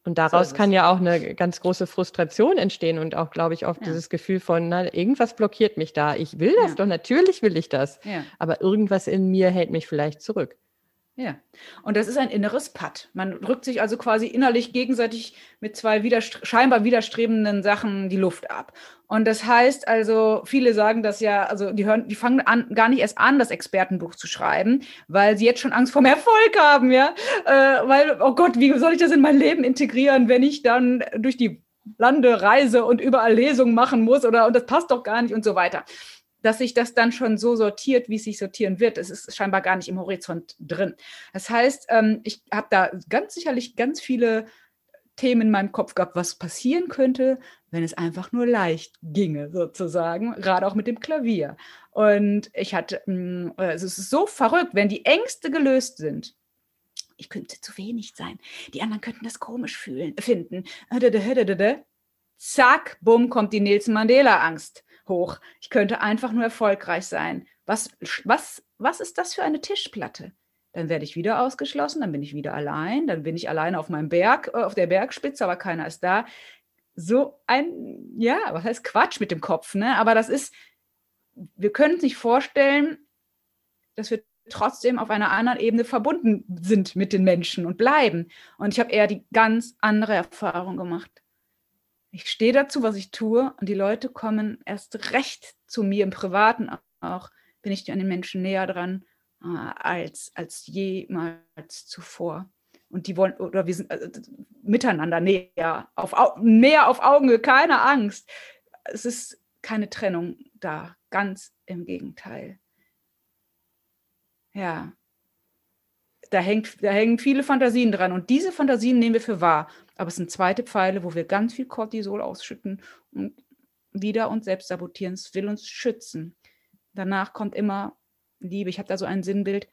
Und daraus so kann ja auch eine ganz große Frustration entstehen und auch, glaube ich, oft ja. dieses Gefühl von, na, irgendwas blockiert mich da. Ich will das doch, natürlich will ich das. Aber irgendwas in mir hält mich vielleicht zurück. Ja, und das ist ein inneres Patt. Man drückt sich also quasi innerlich gegenseitig mit zwei widerstre scheinbar widerstrebenden Sachen die Luft ab. Und das heißt also, viele sagen das ja, also die hören, die fangen an, gar nicht erst an, das Expertenbuch zu schreiben, weil sie jetzt schon Angst vorm Erfolg haben, ja. Äh, weil, oh Gott, wie soll ich das in mein Leben integrieren, wenn ich dann durch die Lande reise und überall Lesungen machen muss oder und das passt doch gar nicht und so weiter dass sich das dann schon so sortiert, wie es sich sortieren wird. Es ist scheinbar gar nicht im Horizont drin. Das heißt, ähm, ich habe da ganz sicherlich ganz viele Themen in meinem Kopf gehabt, was passieren könnte, wenn es einfach nur leicht ginge, sozusagen, gerade auch mit dem Klavier. Und ich hatte, mm, äh, es ist so verrückt, wenn die Ängste gelöst sind. Ich könnte zu wenig sein. Die anderen könnten das komisch fühlen, finden. Zack, bumm, kommt die Nelson Mandela-Angst hoch. Ich könnte einfach nur erfolgreich sein. Was, was, was ist das für eine Tischplatte? Dann werde ich wieder ausgeschlossen, dann bin ich wieder allein, dann bin ich allein auf meinem Berg, äh, auf der Bergspitze, aber keiner ist da. So ein, ja, was heißt Quatsch mit dem Kopf, ne? Aber das ist, wir können uns nicht vorstellen, dass wir trotzdem auf einer anderen Ebene verbunden sind mit den Menschen und bleiben. Und ich habe eher die ganz andere Erfahrung gemacht ich stehe dazu, was ich tue und die Leute kommen erst recht zu mir im Privaten auch, bin ich an den Menschen näher dran äh, als, als jemals zuvor. Und die wollen, oder wir sind äh, miteinander näher auf, näher auf Augenhöhe, keine Angst. Es ist keine Trennung da, ganz im Gegenteil. Ja, da, hängt, da hängen viele Fantasien dran und diese Fantasien nehmen wir für wahr. Aber es sind zweite Pfeile, wo wir ganz viel Cortisol ausschütten und wieder uns selbst sabotieren. Es will uns schützen. Danach kommt immer Liebe. Ich habe da so ein Sinnbild.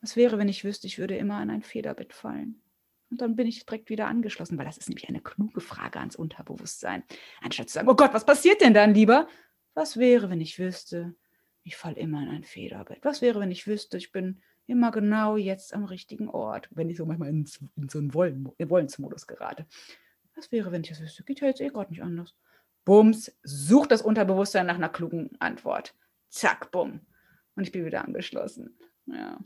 Was wäre, wenn ich wüsste, ich würde immer in ein Federbett fallen? Und dann bin ich direkt wieder angeschlossen, weil das ist nämlich eine kluge Frage ans Unterbewusstsein. Anstatt zu sagen, oh Gott, was passiert denn dann lieber? Was wäre, wenn ich wüsste, Ich falle immer in ein Federbett. Was wäre, wenn ich wüsste, ich bin immer genau jetzt am richtigen Ort, wenn ich so manchmal in, in so einen Wollen, Wollensmodus gerate. Was wäre, wenn ich das wüsste? Geht ja jetzt eh gerade nicht anders. Bums, sucht das Unterbewusstsein nach einer klugen Antwort. Zack, bumm. Und ich bin wieder angeschlossen. Ja.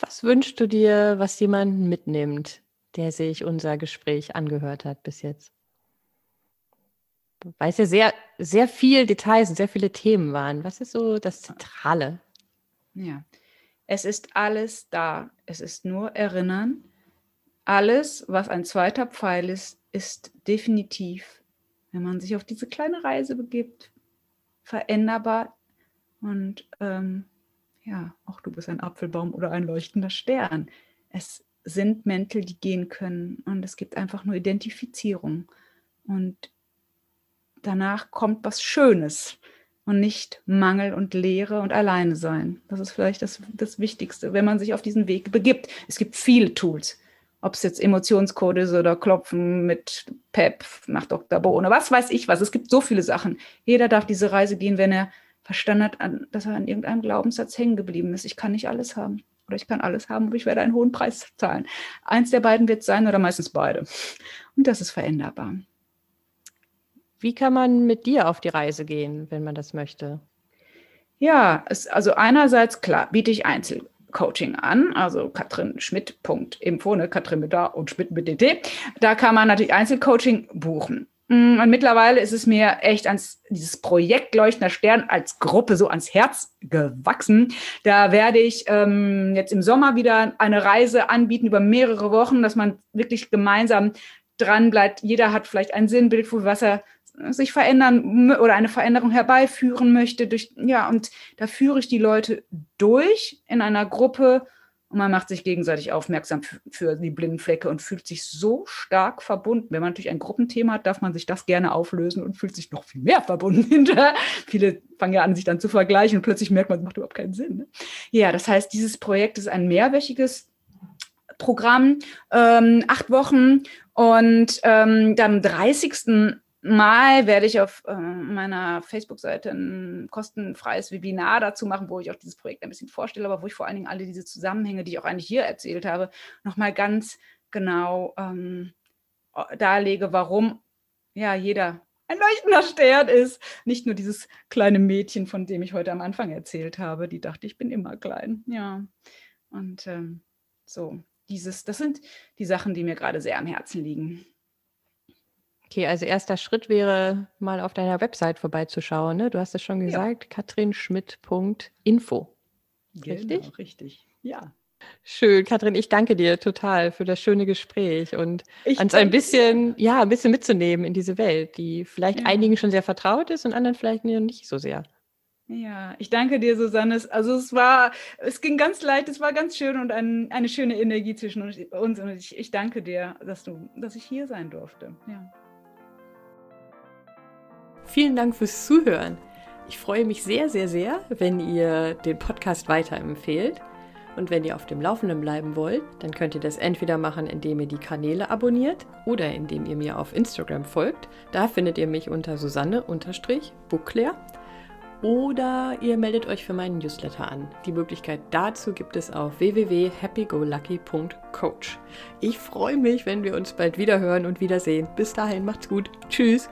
Was wünschst du dir, was jemand mitnimmt, der sich unser Gespräch angehört hat bis jetzt? Weil es ja sehr, sehr viel Details und sehr viele Themen waren. Was ist so das Zentrale? Ja, es ist alles da. Es ist nur Erinnern. Alles, was ein zweiter Pfeil ist, ist definitiv, wenn man sich auf diese kleine Reise begibt, veränderbar. Und ähm, ja, auch du bist ein Apfelbaum oder ein leuchtender Stern. Es sind Mäntel, die gehen können. Und es gibt einfach nur Identifizierung. Und danach kommt was Schönes und nicht Mangel und Leere und alleine sein. Das ist vielleicht das, das Wichtigste, wenn man sich auf diesen Weg begibt. Es gibt viele Tools, ob es jetzt Emotionscode ist oder Klopfen mit PEP nach Dr. Bohne, was weiß ich was. Es gibt so viele Sachen. Jeder darf diese Reise gehen, wenn er verstanden hat, dass er an irgendeinem Glaubenssatz hängen geblieben ist. Ich kann nicht alles haben. Oder ich kann alles haben, aber ich werde einen hohen Preis zahlen. Eins der beiden wird sein oder meistens beide. Und das ist veränderbar. Wie kann man mit dir auf die Reise gehen, wenn man das möchte? Ja, es, also einerseits klar, biete ich Einzelcoaching an, also katrinschmidt.info, ne, Katrin mit da und Schmidt mit DT. Da kann man natürlich Einzelcoaching buchen. Mm, und mittlerweile ist es mir echt ans dieses Projekt Leuchtender Stern als Gruppe so ans Herz gewachsen. Da werde ich ähm, jetzt im Sommer wieder eine Reise anbieten über mehrere Wochen, dass man wirklich gemeinsam dran bleibt. Jeder hat vielleicht ein Sinnbild, für was er sich verändern oder eine Veränderung herbeiführen möchte. Durch, ja, und da führe ich die Leute durch in einer Gruppe und man macht sich gegenseitig aufmerksam für, die blinden Flecke und fühlt sich so stark verbunden. Wenn man natürlich ein Gruppenthema hat, darf man sich das gerne auflösen und fühlt sich noch viel mehr verbunden hinterher. Viele fangen ja an, sich dann zu vergleichen und plötzlich merkt man, es macht überhaupt keinen Sinn. Ne? Ja, das heißt, dieses Projekt ist ein mehrwöchiges Programm, ähm, acht Wochen und ähm, dann am 30. Mal werde ich auf äh, meiner Facebook-Seite ein kostenfreies Webinar dazu machen, wo ich auch dieses Projekt ein bisschen vorstelle, aber wo ich vor allen Dingen alle diese Zusammenhänge, die ich auch eigentlich hier erzählt habe, nochmal ganz genau ähm, darlege, warum ja jeder ein leuchtender Stern ist. Nicht nur dieses kleine Mädchen, von dem ich heute am Anfang erzählt habe, die dachte, ich bin immer klein. Ja. Und ähm, so, dieses, das sind die Sachen, die mir gerade sehr am Herzen liegen. Okay, also erster Schritt wäre, mal auf deiner Website vorbeizuschauen. Ne? Du hast es schon gesagt, ja. katrinschmidt.info. Richtig? Genau, richtig, ja. Schön, Katrin, ich danke dir total für das schöne Gespräch und uns ein bisschen, dir. ja, ein bisschen mitzunehmen in diese Welt, die vielleicht ja. einigen schon sehr vertraut ist und anderen vielleicht nicht so sehr. Ja, ich danke dir, Susanne. Also es war, es ging ganz leicht, es war ganz schön und ein, eine schöne Energie zwischen uns und ich, ich danke dir, dass du, dass ich hier sein durfte. Ja. Vielen Dank fürs Zuhören. Ich freue mich sehr, sehr, sehr, wenn ihr den Podcast weiterempfehlt. Und wenn ihr auf dem Laufenden bleiben wollt, dann könnt ihr das entweder machen, indem ihr die Kanäle abonniert oder indem ihr mir auf Instagram folgt. Da findet ihr mich unter Susanne-Buckler. Oder ihr meldet euch für meinen Newsletter an. Die Möglichkeit dazu gibt es auf www.happygolucky.coach. Ich freue mich, wenn wir uns bald wieder hören und wiedersehen. Bis dahin, macht's gut. Tschüss.